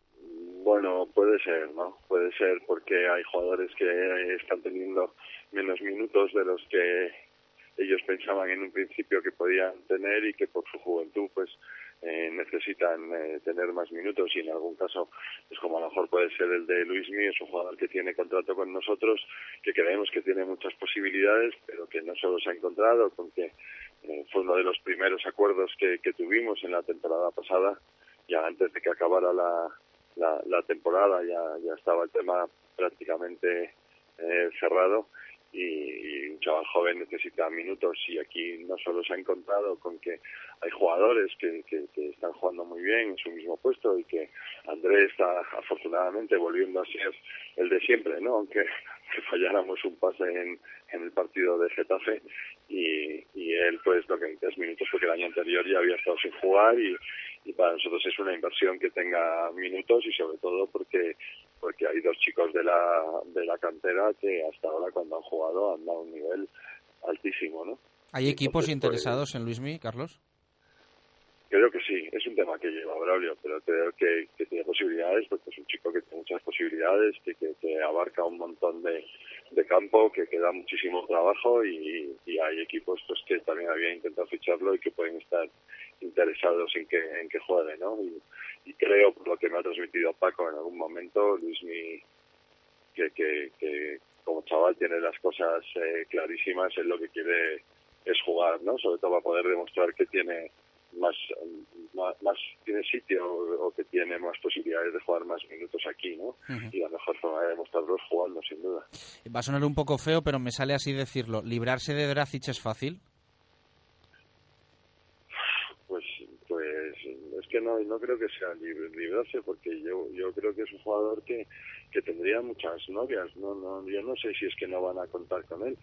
Bueno, puede ser, ¿no? Puede ser porque hay jugadores que están teniendo menos minutos de los que ellos pensaban en un principio que podían tener y que por su juventud pues eh, necesitan eh, tener más minutos y en algún caso pues como a lo mejor puede ser el de Luis Mí, es un jugador que tiene contrato con nosotros que creemos que tiene muchas posibilidades pero que no solo se ha encontrado con que eh, fue uno de los primeros acuerdos que, que tuvimos en la temporada pasada ya antes de que acabara la, la, la temporada ya, ya estaba el tema prácticamente eh, cerrado y, un chaval joven necesita minutos y aquí no solo se ha encontrado con que hay jugadores que, están jugando muy bien en su mismo puesto y que Andrés está afortunadamente volviendo a ser el de siempre, ¿no? Aunque [laughs] que falláramos un pase en, el partido de Getafe y, él pues lo que en tres minutos porque el año anterior ya había estado sin jugar y para nosotros es una inversión que tenga minutos y sobre todo porque porque hay dos chicos de la de la cantera que hasta ahora cuando han jugado han dado un nivel altísimo, ¿no?
¿Hay equipos Entonces, interesados pues, en Luismi, Carlos?
Creo que sí, es un tema que lleva Braulio, pero creo que, tiene posibilidades, porque es un chico que tiene muchas posibilidades, que, que, abarca un montón de, campo, que, que da muchísimo trabajo y, hay equipos pues que también habían intentado ficharlo y que pueden estar interesados en que en que juegue, ¿no? Y, creo, por lo que me ha transmitido Paco en algún momento, Luismi, que, que, que como chaval tiene las cosas eh, clarísimas en lo que quiere es jugar, ¿no? Sobre todo para poder demostrar que tiene más, más, más, tiene sitio o que tiene más posibilidades de jugar más minutos aquí, ¿no? Uh -huh. Y la mejor forma de demostrarlo es jugando, sin duda.
Va a sonar un poco feo, pero me sale así decirlo. ¿Librarse de Dracic es fácil?
Pues, pues es que no, no creo que sea librarse, porque yo, yo creo que es un jugador que, que tendría muchas novias. No, no, yo no sé si es que no van a contar con él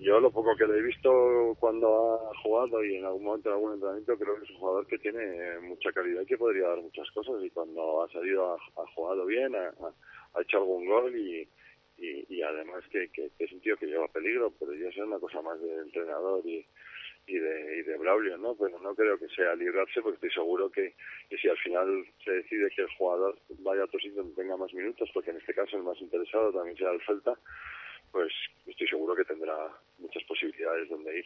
yo lo poco que le he visto cuando ha jugado y en algún momento en algún entrenamiento creo que es un jugador que tiene mucha calidad y que podría dar muchas cosas y cuando ha salido ha, jugado bien, ha, hecho algún gol y, y, además que, que, es un tío que lleva peligro, pero ya es una cosa más de entrenador y, de, y de Braulio, ¿no? Pero no creo que sea librarse porque estoy seguro que, que si al final se decide que el jugador vaya a otro sitio donde tenga más minutos, porque en este caso el más interesado también sea el Celta, pues estoy seguro que tendrá muchas posibilidades donde ir.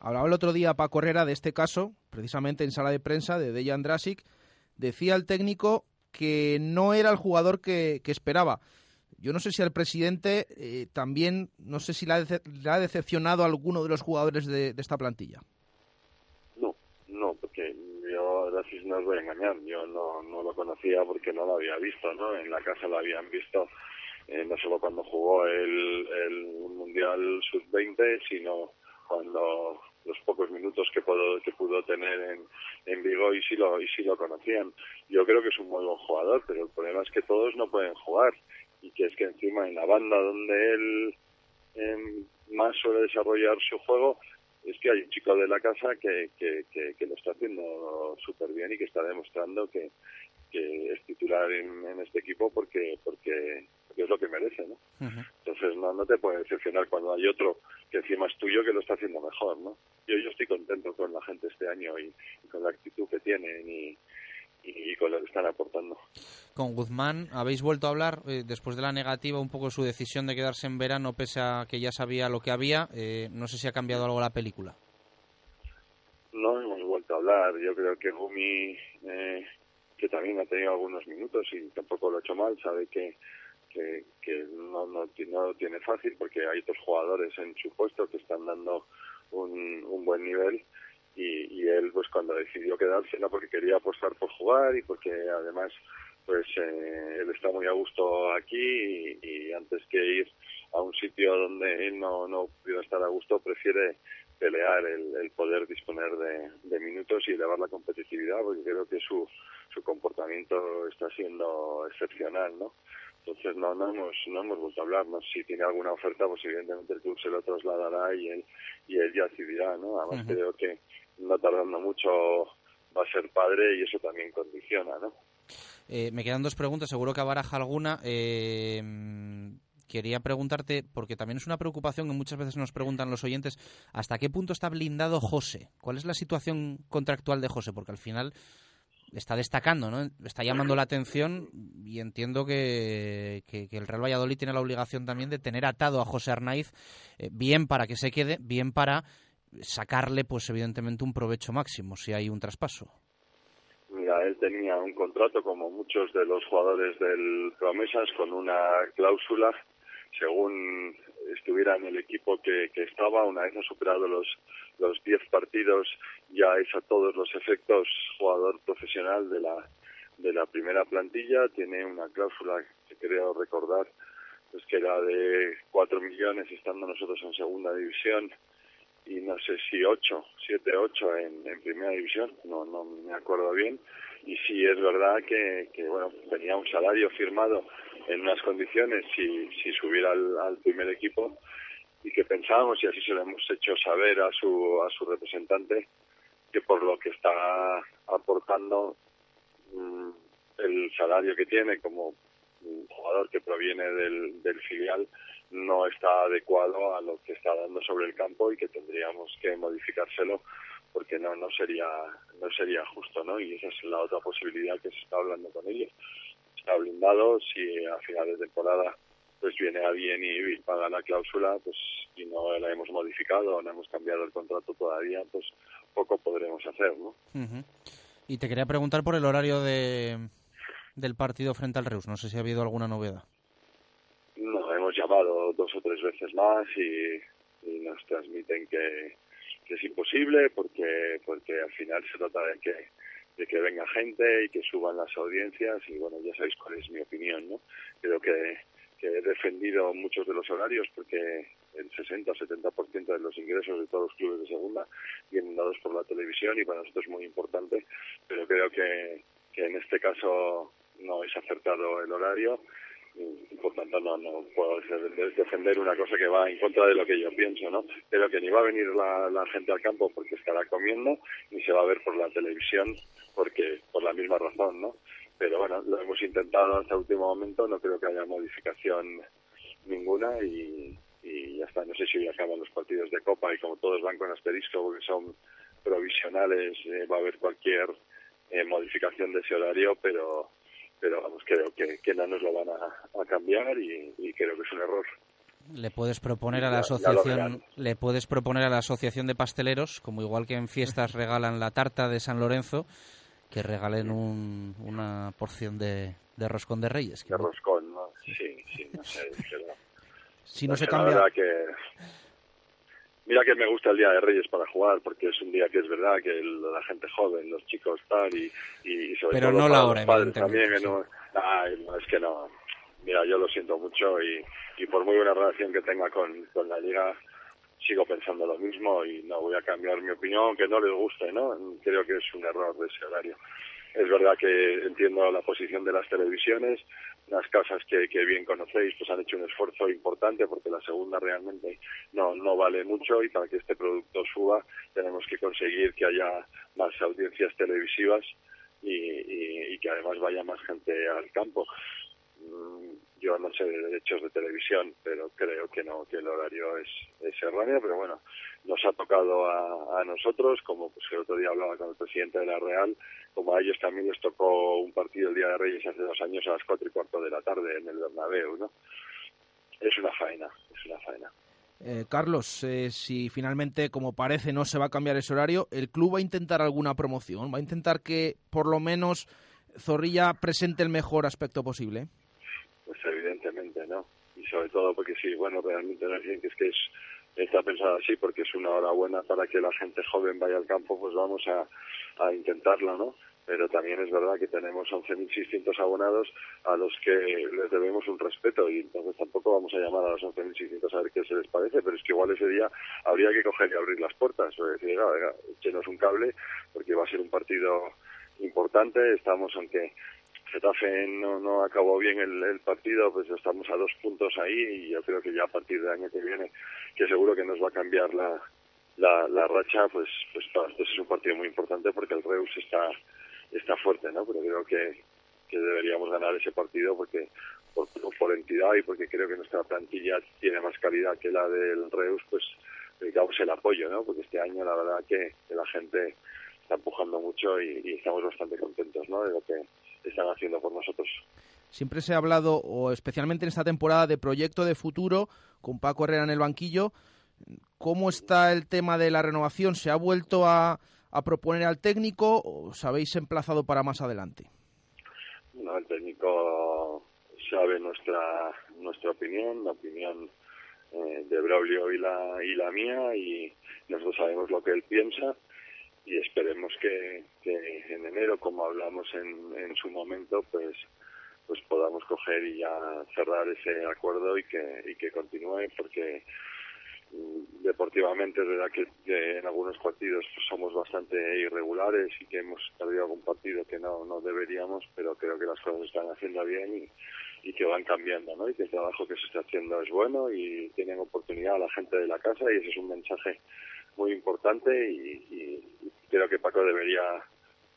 Hablaba el otro día Paco Herrera de este caso, precisamente en sala de prensa de Dejan Drasic. Decía el técnico que no era el jugador que, esperaba. Yo no sé si al presidente eh, también, no sé si le ha, decepcionado a alguno de los jugadores de, esta plantilla.
No, no, porque yo, Drasic no os voy a engañar, yo no, no lo conocía porque no lo había visto, ¿no? En la casa lo habían visto eh, no solo cuando jugó el, el Mundial Sub-20, sino cuando los pocos minutos que pudo, que pudo tener en, en Vigo y si lo y si lo conocían. Yo creo que es un muy buen jugador, pero el problema es que todos no pueden jugar y que es que encima en la banda donde él em, más suele desarrollar su juego es que hay un chico de la casa que, que, que, que lo está haciendo súper bien y que está demostrando que, que es titular en, en este equipo porque porque que es lo que merece, ¿no? Entonces no, no te puede decepcionar cuando hay otro que encima es tuyo que lo está haciendo mejor, ¿no? Yo, yo estoy contento con la gente este año y, con la actitud que tienen y, y, con lo que están aportando.
Con Guzmán, ¿habéis vuelto a hablar eh, después de la negativa un poco su decisión de quedarse en verano pese a que ya sabía lo que había? Eh, no sé si ha cambiado algo la película.
No hemos vuelto a hablar. Yo creo que Gumi, eh, que también ha tenido algunos minutos y tampoco lo ha hecho mal, sabe que que, no, no, no tiene fácil porque hay otros jugadores en su puesto que están dando un, buen nivel y, y él pues cuando decidió quedarse no porque quería apostar por jugar y porque además pues eh, él está muy a gusto aquí y, antes que ir a un sitio donde él no, no pudiera estar a gusto prefiere pelear el, el poder disponer de, de, minutos y elevar la competitividad porque creo que su, su comportamiento está siendo excepcional, ¿no? Entonces no, no hemos, no hemos vuelto a hablar, Si tiene alguna oferta, pues evidentemente el club se lo trasladará y él, y él ya decidirá, ¿no? Además creo que no tardando mucho va a ser padre y eso también condiciona, ¿no?
Eh, me quedan dos preguntas, seguro que baraja alguna. Eh, quería preguntarte, porque también es una preocupación que muchas veces nos preguntan los oyentes, ¿hasta qué punto está blindado José? ¿Cuál es la situación contractual de José? Porque al final está destacando, ¿no? Está llamando la atención y entiendo que, que, el Real Valladolid tiene la obligación también de tener atado a José Arnaiz, eh, bien para que se quede, bien para sacarle, pues evidentemente, un provecho máximo si hay un traspaso.
Mira, él tenía un contrato como muchos de los jugadores del Promesas con una cláusula según estuviera en el equipo que, que estaba, una vez superado los los 10 partidos, ya es a todos los efectos jugador profesional de la de la primera plantilla, tiene una cláusula que creo recordar pues que era de 4 millones estando nosotros en segunda división y no sé si 8, 7, 8 en, en primera división, no, no me acuerdo bien. Y sí es verdad que, que bueno, tenía un salario firmado en unas condiciones si, si subiera al, al primer equipo y que pensábamos, y así se lo hemos hecho saber a su, a su representante, que por lo que está aportando mm, el salario que tiene como jugador que proviene del, del filial no está adecuado a lo que está dando sobre el campo y que tendríamos que modificárselo porque no no sería no sería justo no y esa es la otra posibilidad que se está hablando con ellos está blindado si a final de temporada pues viene alguien y, paga la cláusula, pues y no la hemos modificado no hemos cambiado el contrato todavía, pues poco podremos hacer, ¿no?
Y te quería preguntar por el horario de, del partido frente al Reus, no sé si ha habido alguna novedad.
No, hemos llamado dos o tres veces más y, nos transmiten que, que, es imposible porque porque al final se trata de que de que venga gente y que suban las audiencias y bueno ya sabéis cuál es mi opinión no creo que he defendido muchos de los horarios porque el 60 o 70% de los ingresos de todos los clubes de segunda vienen dados por la televisión y para nosotros es muy importante, pero creo que, que en este caso no es acertado el horario y por tanto no, no puedo defender una cosa que va en contra de lo que yo pienso, ¿no? Pero que ni va a venir la, gente al campo porque estará comiendo, ni se va a ver por la televisión porque por la misma razón, ¿no? Pero bueno, lo hemos intentado hasta el último momento, no creo que haya modificación ninguna y, y ya está. No sé si hoy acaban los partidos de Copa y como todos van con asterisco porque son provisionales, eh, va a haber cualquier eh, modificación de ese horario, pero pero vamos, creo que, que no nos lo van a, a cambiar y, y, creo que es un error.
Le puedes proponer a la asociación, le puedes proponer a la asociación de pasteleros, como igual que en fiestas [laughs] regalan la tarta de San Lorenzo, que regalen un, una porción de, de roscón de Reyes.
De roscón, ¿no? Sí, sí, no sé. Pero, [laughs]
si no se cambia.
Que, Mira que me gusta el Día de Reyes para jugar, porque es un día que es verdad que el, la gente joven, los chicos tal, y, y sobre
Pero
todo
no la hora,
los padres también. Que no, ay, es que no. Mira, yo lo siento mucho y, y por muy buena relación que tenga con, con la liga, sigo pensando lo mismo y no voy a cambiar mi opinión, aunque no les guste, ¿no? Creo que es un error de ese horario. Es verdad que entiendo la posición de las televisiones, las casas que, bien conocéis pues han hecho un esfuerzo importante porque la segunda realmente no, no vale mucho y para que este producto suba tenemos que conseguir que haya más audiencias televisivas y, y, y que además vaya más gente al campo. Yo no sé de derechos de televisión, pero creo que no, que el horario es, es erróneo, pero bueno, nos ha tocado a, nosotros, como pues el otro día hablaba con el presidente de la Real, como a ellos también les tocó un partido el Día de Reyes hace dos años a las cuatro y cuarto de la tarde en el Bernabéu, ¿no? Es una faena, es una faena.
Eh, Carlos, eh, si finalmente, como parece, no se va a cambiar ese horario, ¿el club va a intentar alguna promoción? ¿Va a intentar que, por lo menos, Zorrilla presente el mejor aspecto posible?
Pues evidentemente, ¿no? Y sobre todo porque sí, bueno, realmente no es que es que es está pensado así porque es una hora buena para que la gente joven vaya al campo, pues vamos a, a intentarlo, ¿no? Pero también es verdad que tenemos 11.600 abonados a los que les debemos un respeto y entonces tampoco vamos a llamar a los 11.600 a ver qué se les parece, pero es que igual ese día habría que coger y abrir las puertas, o decir, venga, venga, echenos un cable porque va a ser un partido importante, estamos aunque Getafe no, acabó bien el, el, partido, pues estamos a dos puntos ahí y yo creo que ya a partir del año que viene, que seguro que nos va a cambiar la, racha, pues, pues para nosotros es un partido muy importante porque el Reus está, está fuerte, ¿no? Pero creo que, deberíamos ganar ese partido porque por, entidad y porque creo que nuestra plantilla tiene más calidad que la del Reus, pues necesitamos el apoyo, ¿no? Porque este año la verdad que, que la gente está empujando mucho y, y estamos bastante contentos, ¿no? De lo que están haciendo por nosotros.
Siempre se ha hablado, o especialmente en esta temporada, de proyecto de futuro con Paco Herrera en el banquillo. ¿Cómo está el tema de la renovación? ¿Se ha vuelto a, a proponer al técnico o os habéis emplazado para más adelante?
No, el técnico sabe nuestra nuestra opinión, la opinión eh, de Braulio y la, y la mía, y nosotros sabemos lo que él piensa y esperemos que, en enero, como hablamos en, en su momento, pues pues podamos coger y ya cerrar ese acuerdo y que, y que continúe, porque deportivamente es verdad que, en algunos partidos pues, somos bastante irregulares y que hemos perdido algún partido que no, no deberíamos, pero creo que las cosas están haciendo bien y, y que van cambiando, ¿no? Y que el trabajo que se está haciendo es bueno y tienen oportunidad a la gente de la casa y ese es un mensaje muy importante y, creo que Paco debería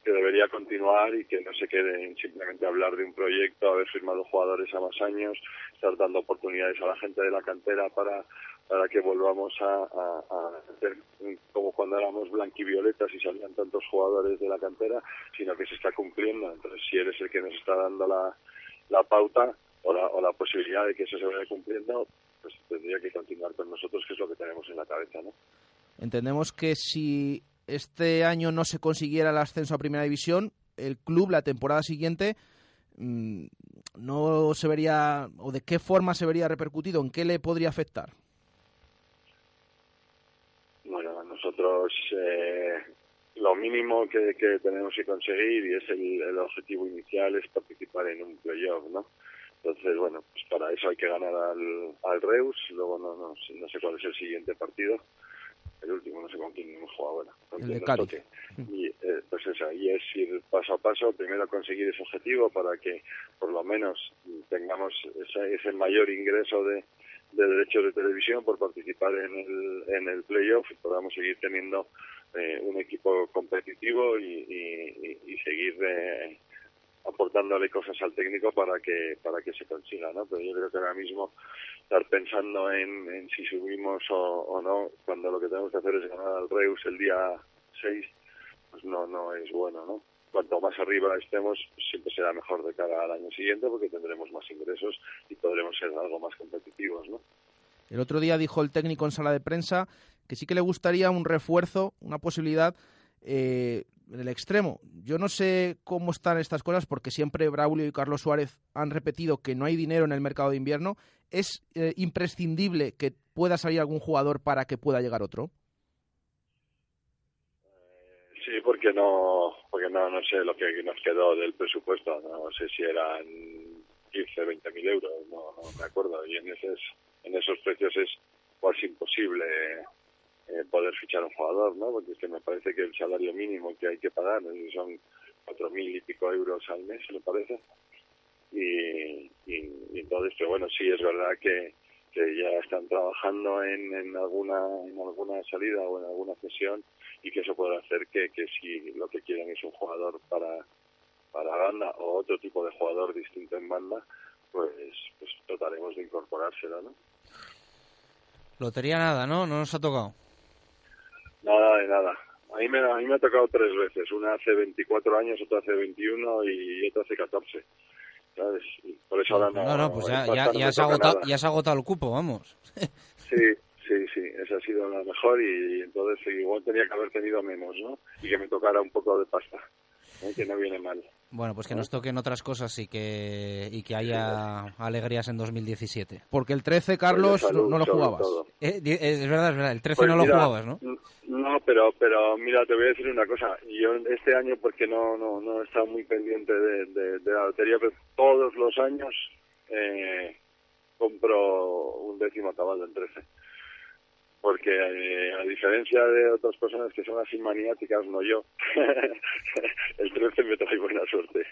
que debería continuar y que no se quede en simplemente hablar de un proyecto, haber firmado jugadores a más años, estar dando oportunidades a la gente de la cantera para para que volvamos a, a, como cuando éramos blanquivioletas y salían tantos jugadores de la cantera, sino que se está cumpliendo. Entonces, si eres el que nos está dando la, la pauta o la, o la posibilidad de que eso se vaya cumpliendo, pues tendría que continuar con nosotros, que es lo que tenemos en la cabeza, ¿no?
Entendemos que si este año no se consiguiera el ascenso a Primera División, el club la temporada siguiente mmm, no se vería, o de qué forma se vería repercutido, en qué le podría afectar.
Bueno, nosotros eh, lo mínimo que, que, tenemos que conseguir y es el, el, objetivo inicial es participar en un playoff, ¿no? Entonces, bueno, pues para eso hay que ganar al, al Reus, luego no, no, no sé cuál es el siguiente partido, el último, no sé con quién hemos jugado ahora.
El de
toque. Y eh, pues eso, y es ir paso a paso, primero conseguir ese objetivo para que por lo menos tengamos ese, ese mayor ingreso de, de derechos de televisión por participar en el, en el playoff y podamos seguir teniendo eh, un equipo competitivo y, y- y- y seguir eh, aportándole cosas al técnico para que para que se consiga, ¿no? Pero yo creo que ahora mismo estar pensando en, en si subimos o, o no, cuando lo que tenemos que hacer es ganar al Reus el día 6, pues no no es bueno, ¿no? Cuanto más arriba estemos, siempre será mejor de cara al año siguiente porque tendremos más ingresos y podremos ser algo más competitivos, ¿no?
El otro día dijo el técnico en sala de prensa que sí que le gustaría un refuerzo, una posibilidad eh, en el extremo. Yo no sé cómo están estas cosas porque siempre Braulio y Carlos Suárez han repetido que no hay dinero en el mercado de invierno. ¿Es eh, imprescindible que pueda salir algún jugador para que pueda llegar otro?
Sí, porque no, porque no, no sé lo que nos quedó del presupuesto, no sé si eran 15, 20 mil euros, no, me acuerdo, y en, en esos precios es casi imposible eh, poder fichar un jugador, ¿no? Porque es que me parece que el salario mínimo que hay que pagar son cuatro mil y pico euros al mes, me parece, y, y, y entonces, pero bueno, sí es verdad que, que ya están trabajando en, en alguna en alguna salida o en alguna sesión y que eso puede hacer que, que si lo que quieren es un jugador para para banda o otro tipo de jugador distinto en banda pues pues trataremos de incorporárselo no
Lotería nada, ¿no? No nos ha tocado.
Nada de nada a mí me a mí me ha tocado tres veces una hace 24 años otra hace 21 y otra hace 14 ¿sabes? Y por eso ahora no
No, no, pues ya, ya, ya se agotado, ya se ha agotado el cupo, vamos. [laughs]
Sí, sí, sí, esa ha sido la mejor y, entonces igual tenía que haber tenido menos, ¿no? Y que me tocara un poco de pasta, ¿eh? que no viene mal.
Bueno, pues que nos toquen otras cosas y que, y que haya alegrías en 2017.
Porque el 13, Carlos,
Pues salud,
no lo jugabas.
Eh, di- es verdad, es verdad. El 13
Pues
no lo jugabas, ¿no?
No, pero pero mira, te voy a decir una cosa. Yo este año, porque no no no he estado muy pendiente de, de, de la lotería, pero todos los años eh, compro un décimo caballo en 13. Porque eh, a diferencia de otras personas que son así maniáticas, no yo, [laughs] el 13 me trae buena suerte.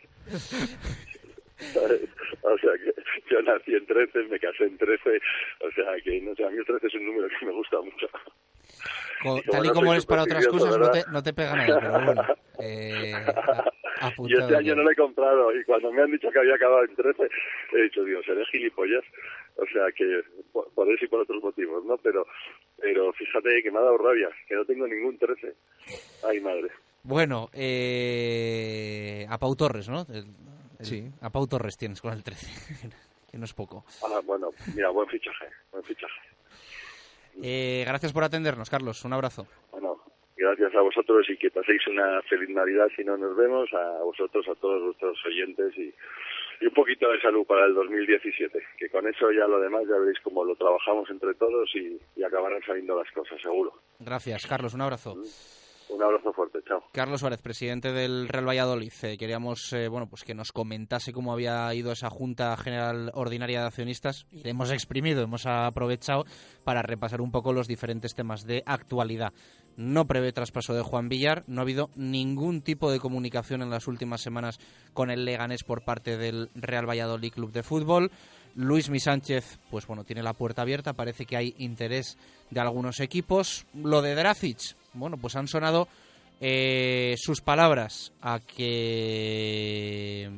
¿Sabes? [laughs] O sea que yo nací en 13, me casé en 13, o sea que no sé, a mí el 13 es un número que me gusta mucho.
Co- tal y como eres para otras cosas, no te, no te pega nada, pero bueno. [laughs] Eh, a-
Y
apuntado
este año
ya.
no lo he comprado y cuando me han dicho que había acabado en 13, he dicho, Dios, seré gilipollas. O sea que por, por eso y por otros motivos, ¿no? Pero pero fíjate que me ha dado rabia, que no tengo ningún 13. Ay, madre.
Bueno, eh, a Pau Torres, ¿no? El- el-
Sí.
A Pau Torres tienes con el 13, [laughs] que no es poco.
Ah, bueno, mira, buen fichaje, buen fichaje.
Eh, gracias por atendernos, Carlos. Un abrazo.
Bueno, gracias a vosotros y que paséis una feliz Navidad si no nos vemos, a vosotros, a todos vuestros oyentes y, y un poquito de salud para el 2017, que con eso ya lo demás ya veréis cómo lo trabajamos entre todos y, y acabarán saliendo las cosas, seguro.
Gracias, Carlos. Un abrazo.
Un abrazo fuerte, chao.
Carlos Suárez, presidente del Real Valladolid. Eh, queríamos eh, bueno, pues que nos comentase cómo había ido esa Junta General Ordinaria de Accionistas. Hemos exprimido, hemos aprovechado para repasar un poco los diferentes temas de actualidad. No prevé traspaso de Juan Villar. No ha habido ningún tipo de comunicación en las últimas semanas con el Leganés por parte del Real Valladolid Club de Fútbol. Luis Mi Sánchez, pues bueno, tiene la puerta abierta. Parece que hay interés de algunos equipos. Lo de Dracic, bueno, pues han sonado eh, sus palabras a que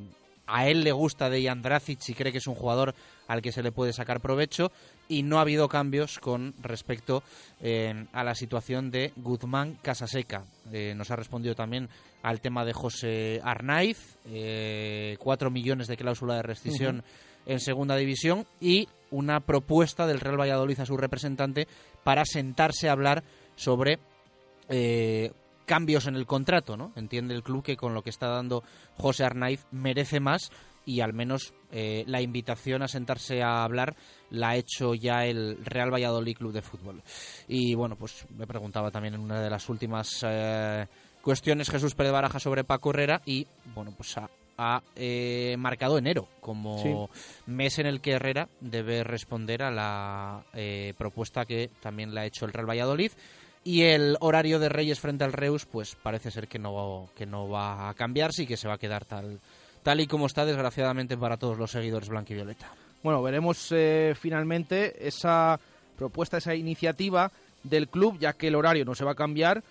a él le gusta Dejan Dracic y cree que es un jugador al que se le puede sacar provecho y no ha habido cambios con respecto eh, a la situación de Guzmán Casaseca. Eh, nos ha respondido también al tema de José Arnaiz, eh, cuatro millones de cláusula de rescisión en segunda división y una propuesta del Real Valladolid a su representante para sentarse a hablar sobre eh, cambios en el contrato, ¿no? Entiende el club que con lo que está dando José Arnaiz merece más y al menos eh, la invitación a sentarse a hablar la ha hecho ya el Real Valladolid Club de Fútbol. Y bueno, pues me preguntaba también en una de las últimas eh, cuestiones Jesús Pérez Baraja sobre Paco Herrera y bueno, pues ha, ha, eh, marcado enero como mes en el que Herrera debe responder a la propuesta que también le ha hecho el Real Valladolid Y el horario de Reyes frente al Reus, pues parece ser que no, que no va a cambiarse y que se va a quedar tal, tal y como está, desgraciadamente, para todos los seguidores blanquivioleta.
Bueno, veremos eh, finalmente esa propuesta, esa iniciativa del club, ya que el horario no se va a cambiar,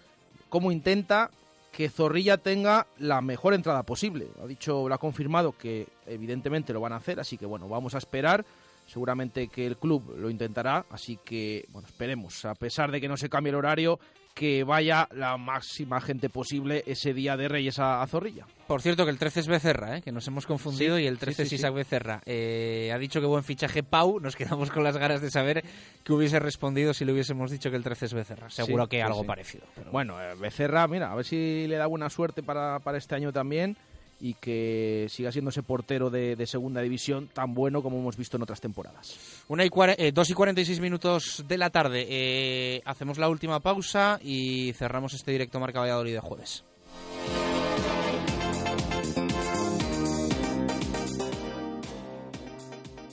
cómo intenta que Zorrilla tenga la mejor entrada posible. Ha dicho, lo ha confirmado que evidentemente lo van a hacer, así que bueno, vamos a esperar. Seguramente que el club lo intentará, así que bueno, esperemos, a pesar de que no se cambie el horario, que vaya la máxima gente posible ese día de Reyes a, Zorrilla.
Por cierto, que el 13 es Becerra, ¿eh? que nos hemos confundido, y el 13 es Isaac Becerra. Eh, ha dicho que buen fichaje Pau, nos quedamos con las ganas de saber qué hubiese respondido si le hubiésemos dicho que el 13 es Becerra. Seguro que algo parecido.
Bueno, eh, Becerra, mira, a ver si le da buena suerte para, para este año también y que siga siendo ese portero de, segunda división tan bueno como hemos visto en otras temporadas.
Una y eh, dos y 46 minutos de la tarde. Eh, hacemos la última pausa y cerramos este directo Marca Valladolid de jueves.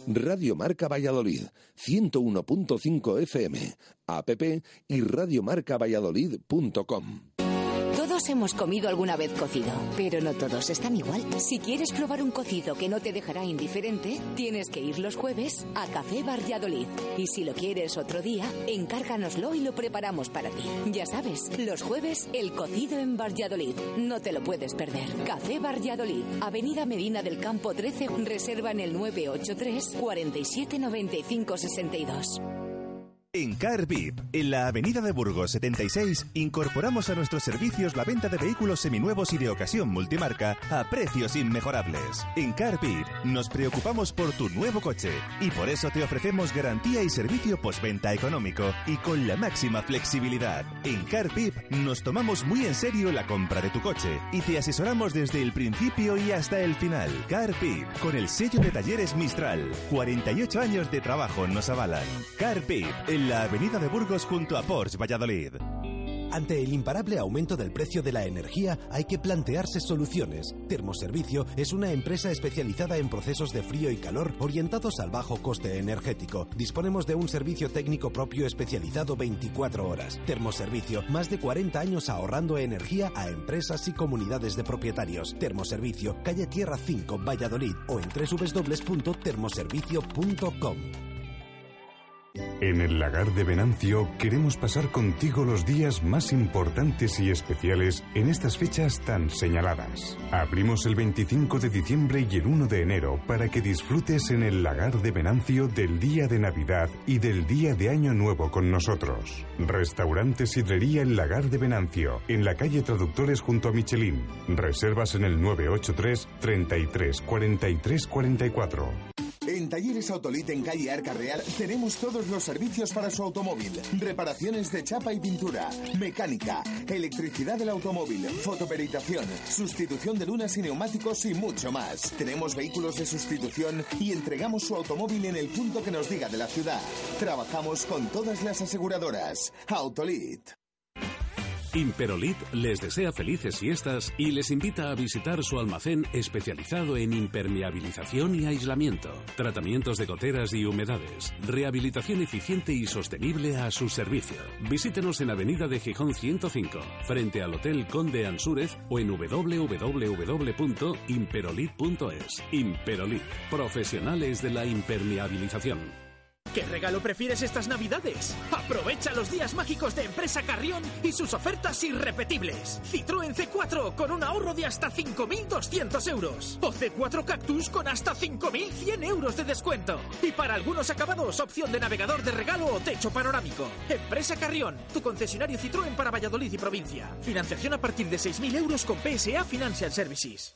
Radio Marca Valladolid, 101.5 FM, app y radiomarcavalladolid.com
hemos comido alguna vez cocido, pero no todos están igual. Si quieres probar un cocido que no te dejará indiferente, tienes que ir los jueves a Café Valladolid. Y si lo quieres otro día, encárganoslo y lo preparamos para ti. Ya sabes, los jueves el cocido en Valladolid. No te lo puedes perder. Café Valladolid, Avenida Medina del Campo 13, reserva en el 983 47 95 62.
En CarVip, en la Avenida de Burgos 76, incorporamos a nuestros servicios la venta de vehículos seminuevos y de ocasión multimarca a precios inmejorables. En CarVip nos preocupamos por tu nuevo coche y por eso te ofrecemos garantía y servicio postventa económico y con la máxima flexibilidad. En CarVip nos tomamos muy en serio la compra de tu coche y te asesoramos desde el principio y hasta el final. CarVip, con el sello de talleres Mistral. 48 años de trabajo nos avalan. CarVip, el la avenida de Burgos junto a Porsche Valladolid.
Ante el imparable aumento del precio de la energía hay que plantearse soluciones. Termoservicio es una empresa especializada en procesos de frío y calor orientados al bajo coste energético. Disponemos de un servicio técnico propio especializado 24 horas. Termoservicio, más de 40 años ahorrando energía a empresas y comunidades de propietarios. Termoservicio, calle Tierra 5, Valladolid o en www.termoservicio.com.
En el lagar de Venancio queremos pasar contigo los días más importantes y especiales en estas fechas tan señaladas. Abrimos el 25 de diciembre y el 1 de enero para que disfrutes en el lagar de Venancio del día de Navidad y del día de Año Nuevo con nosotros. Restaurante Sidrería El Lagar de Venancio, en la calle Traductores junto a Michelin. Reservas en el 983 33 43 44.
En Talleres Autolit en calle Arca Real tenemos todos los servicios para su automóvil. Reparaciones de chapa y pintura, mecánica, electricidad del automóvil, fotoperitación, sustitución de lunas y neumáticos y mucho más. Tenemos vehículos de sustitución y entregamos su automóvil en el punto que nos diga de la ciudad. Trabajamos con todas las aseguradoras. Autolit.
Imperolit les desea felices fiestas y les invita a visitar su almacén especializado en impermeabilización y aislamiento, tratamientos de goteras y humedades, rehabilitación eficiente y sostenible a su servicio. Visítenos en Avenida de Gijón 105, frente al Hotel Conde Ansúrez o en www.imperolit.es. Imperolit, profesionales de la impermeabilización.
¿Qué regalo prefieres estas navidades? Aprovecha los días mágicos de Empresa Carrión y sus ofertas irrepetibles. Citroën C4 con un ahorro de hasta 5.200 euros. O C4 Cactus con hasta 5.100 euros de descuento. Y para algunos acabados, opción de navegador de regalo o techo panorámico. Empresa Carrión, tu concesionario Citroën para Valladolid y provincia. Financiación a partir de 6.000 euros con PSA Financial Services.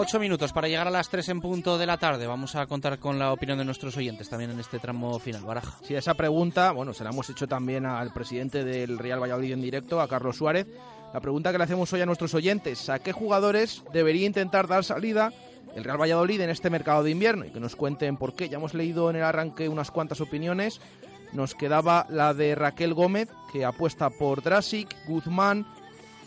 Ocho minutos para llegar a las tres en punto de la tarde. Vamos a contar con la opinión de nuestros oyentes también en este tramo final. Baraja.
Sí, esa pregunta, bueno, se la hemos hecho también al presidente del Real Valladolid en directo, a Carlos Suárez. La pregunta que le hacemos hoy a nuestros oyentes, ¿a qué jugadores debería intentar dar salida el Real Valladolid en este mercado de invierno? Y que nos cuenten por qué. Ya hemos leído en el arranque unas cuantas opiniones. Nos quedaba la de Raquel Gómez, que apuesta por Drasic, Guzmán,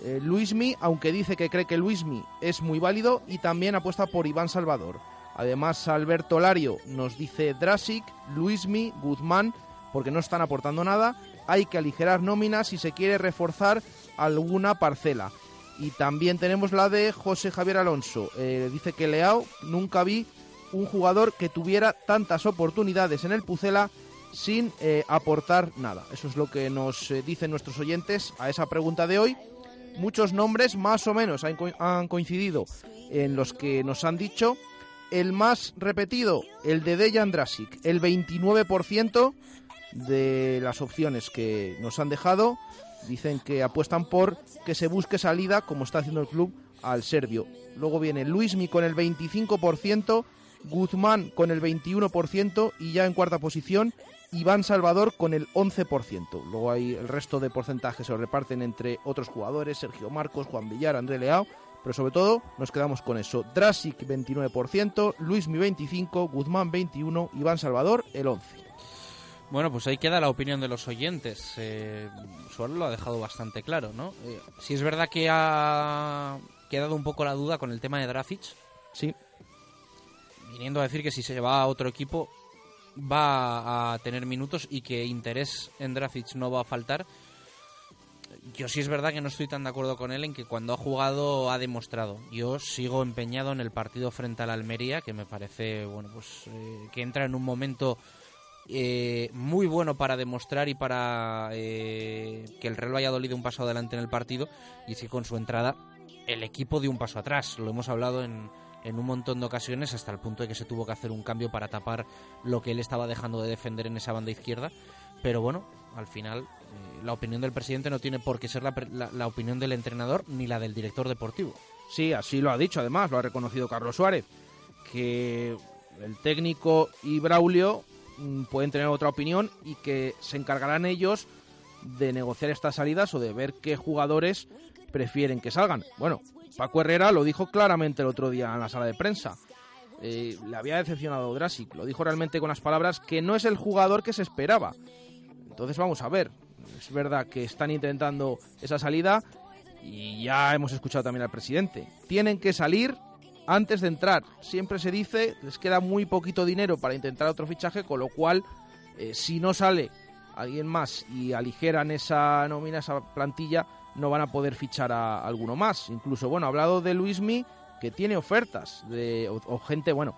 eh, Luismi, aunque dice que cree que Luismi es muy válido, y también apuesta por Iván Salvador. Además, Alberto Lario nos dice Drasic, Luismi, Guzmán, porque no están aportando nada. Hay que aligerar nóminas si se quiere reforzar alguna parcela. Y también tenemos la de José Javier Alonso. Eh, dice que Leao nunca vi un jugador que tuviera tantas oportunidades en el Pucela sin eh, aportar nada. Eso es lo que nos eh, dicen nuestros oyentes a esa pregunta de hoy. Muchos nombres más o menos han, co- han coincidido en los que nos han dicho. El más repetido, el de Dejan Drasic, el 29% de las opciones que nos han dejado dicen que apuestan por que se busque salida, como está haciendo el club, al serbio. Luego viene Luismi con el 25%, Guzmán con el 21% y ya en cuarta posición Iván Salvador con el 11%. Luego hay el resto de porcentajes se lo reparten entre otros jugadores, Sergio Marcos, Juan Villar, André Leao, pero sobre todo nos quedamos con eso. Drasic 29%, Luismi 25%, Guzmán 21%, Iván Salvador el 11%.
Bueno, pues ahí queda la opinión de los oyentes. Eh, Suárez lo ha dejado bastante claro, ¿no? Eh, si es verdad que ha quedado un poco la duda con el tema de Drafic.
Sí.
Viniendo a decir que si se va a otro equipo va a tener minutos y que interés en Drafic no va a faltar. Yo sí es verdad que no estoy tan de acuerdo con él en que cuando ha jugado ha demostrado. Yo sigo empeñado en el partido frente al Almería, que me parece, bueno, pues eh, que entra en un momento eh, muy bueno para demostrar y para eh, que el Real Valladolid dé un paso adelante en el partido. Y es que con su entrada el equipo dio un paso atrás. Lo hemos hablado en, en un montón de ocasiones hasta el punto de que se tuvo que hacer un cambio para tapar lo que él estaba dejando de defender en esa banda izquierda. Pero bueno, al final eh, la opinión del presidente no tiene por qué ser la, la- la opinión del entrenador ni la del director deportivo.
Sí, así lo ha dicho, además, lo ha reconocido Carlos Suárez, que el técnico y Braulio mm, pueden tener otra opinión y que se encargarán ellos de negociar estas salidas o de ver qué jugadores prefieren que salgan. Bueno, Paco lo dijo claramente el otro día en la sala de prensa. Eh, le había decepcionado Drasic, lo dijo realmente con las palabras que no es el jugador que se esperaba. Entonces vamos a ver. Es verdad que están intentando esa salida y ya hemos escuchado también al presidente. Tienen que salir antes de entrar. Siempre se dice, les queda muy poquito dinero para intentar otro fichaje, con lo cual, eh, si no sale alguien más y aligeran esa nómina, esa plantilla, no van a poder fichar a alguno más. Incluso, bueno, ha hablado de Luismi, que tiene ofertas de, o, gente, bueno,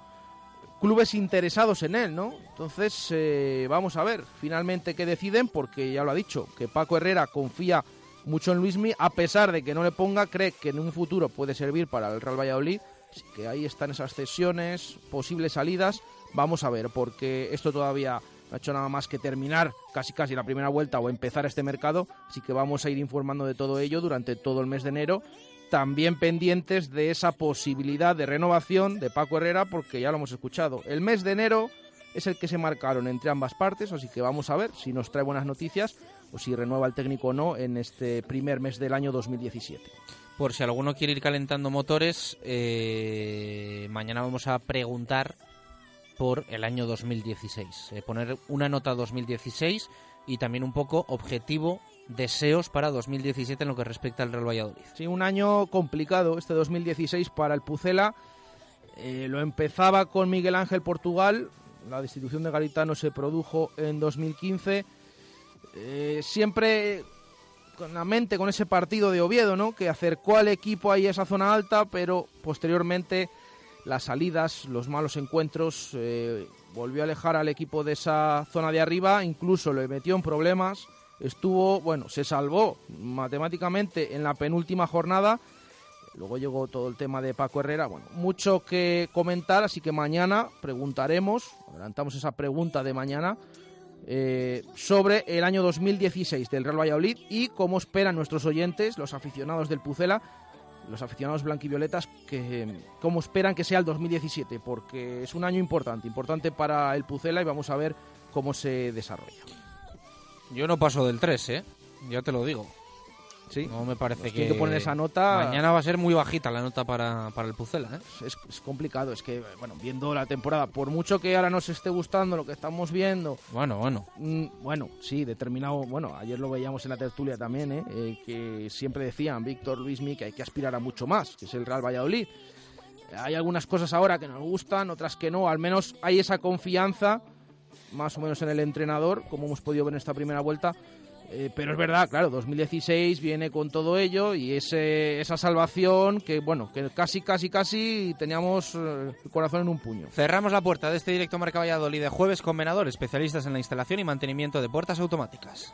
clubes interesados en él, ¿no? Entonces, eh, vamos a ver finalmente qué deciden, porque ya lo ha dicho, que Paco Herrera confía mucho en Luismi, a pesar de que no le ponga, cree que en un futuro puede servir para el Real Valladolid. Así que ahí están esas cesiones, posibles salidas. Vamos a ver, porque esto todavía no ha hecho nada más que terminar casi casi la primera vuelta o empezar este mercado. Así que vamos a ir informando de todo ello durante todo el mes de enero. También pendientes de esa posibilidad de renovación de Paco Herrera, porque ya lo hemos escuchado. El mes de enero es el que se marcaron entre ambas partes, así que vamos a ver si nos trae buenas noticias o si renueva el técnico o no en este primer mes del año 2017.
Por si alguno quiere ir calentando motores, eh, mañana vamos a preguntar por el año 2016. Eh, poner una nota 2016 y también un poco objetivo, deseos para 2017 en lo que respecta al Real Valladolid.
Sí, un año complicado este 2016 para el Pucela. Eh, lo empezaba con Miguel Ángel Portugal. La destitución de Garitano se produjo en 2015. Eh, siempre con la mente con ese partido de Oviedo, ¿no? Que acercó al equipo ahí a esa zona alta, pero posteriormente las salidas, los malos encuentros, eh, volvió a alejar al equipo de esa zona de arriba, incluso le metió en problemas, estuvo, bueno, se salvó matemáticamente en la penúltima jornada, luego llegó todo el tema de Paco Herrera, bueno, mucho que comentar, así que mañana preguntaremos, adelantamos esa pregunta de mañana, eh, sobre el año 2016 del Real Valladolid y cómo esperan nuestros oyentes, los aficionados del Pucela, los aficionados blanquivioletas, que, cómo esperan que sea el 2017, porque es un año importante, importante para el Pucela y vamos a ver cómo se desarrolla.
Yo no paso del 3, ¿eh? Ya te lo digo.
Sí.
No me parece que...
que poner esa nota-
Mañana va a ser muy bajita la nota para, para el Pucela, ¿eh?
Es, es complicado, es que, bueno, viendo la temporada, por mucho que ahora nos esté gustando lo que estamos viendo,
Bueno, bueno.
Mm, Bueno, sí, determinado. Bueno, ayer lo veíamos en la tertulia también, ¿eh? Eh, que siempre decían Víctor Luismi que hay que aspirar a mucho más, que es el Real Valladolid. Hay algunas cosas ahora que nos gustan, otras que no. Al menos hay esa confianza, más o menos en el entrenador, como hemos podido ver en esta primera vuelta. Eh, pero es verdad, claro, 2016 viene con todo ello y esa salvación que, bueno, que casi, casi, casi teníamos eh, el corazón en un puño.
Cerramos la puerta de este directo Marca Valladolid de jueves con Venador, especialistas en la instalación y mantenimiento de puertas automáticas.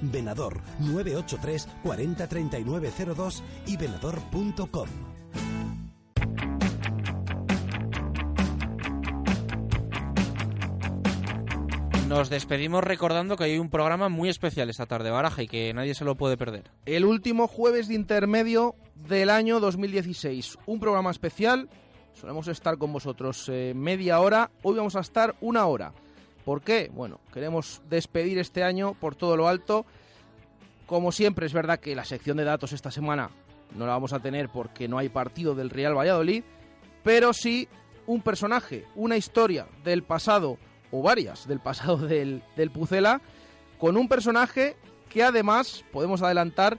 Venador 983 40 39 02 y venador.com.
Nos despedimos recordando que hay un programa muy especial esta tarde, Baraja, y que nadie se lo puede perder.
el último jueves de intermedio del año 2016. Un programa especial. Solemos estar con vosotros eh, media hora. Hoy vamos a estar una hora. ¿Por qué? Bueno, queremos despedir este año por todo lo alto. Como siempre, es verdad que la sección de datos esta semana no la vamos a tener porque no hay partido del Real Valladolid, pero sí un personaje, una historia del pasado, o varias del pasado [laughs] del, del Pucela, con un personaje que además podemos adelantar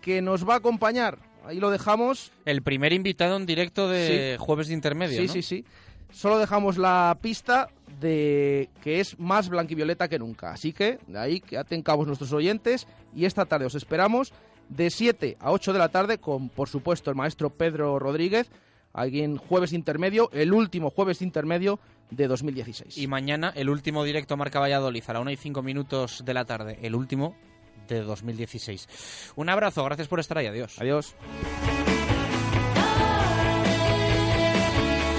que nos va a acompañar. Ahí lo dejamos.
El primer invitado en directo de
Sí.
jueves de intermedio,
Sí,
¿no?
sí, sí. Solo dejamos la pista de que es más blanquivioleta que nunca. Así que de ahí que aten cabos nuestros oyentes y esta tarde os esperamos de 7 a 8 de la tarde con, por supuesto, el maestro Pedro Rodríguez, aquí en jueves intermedio, el último jueves intermedio de 2016.
Y mañana el último directo Marca Valladolid a la 1 y 5 minutos de la tarde, el último de 2016. Un abrazo, gracias por estar ahí, adiós.
Adiós.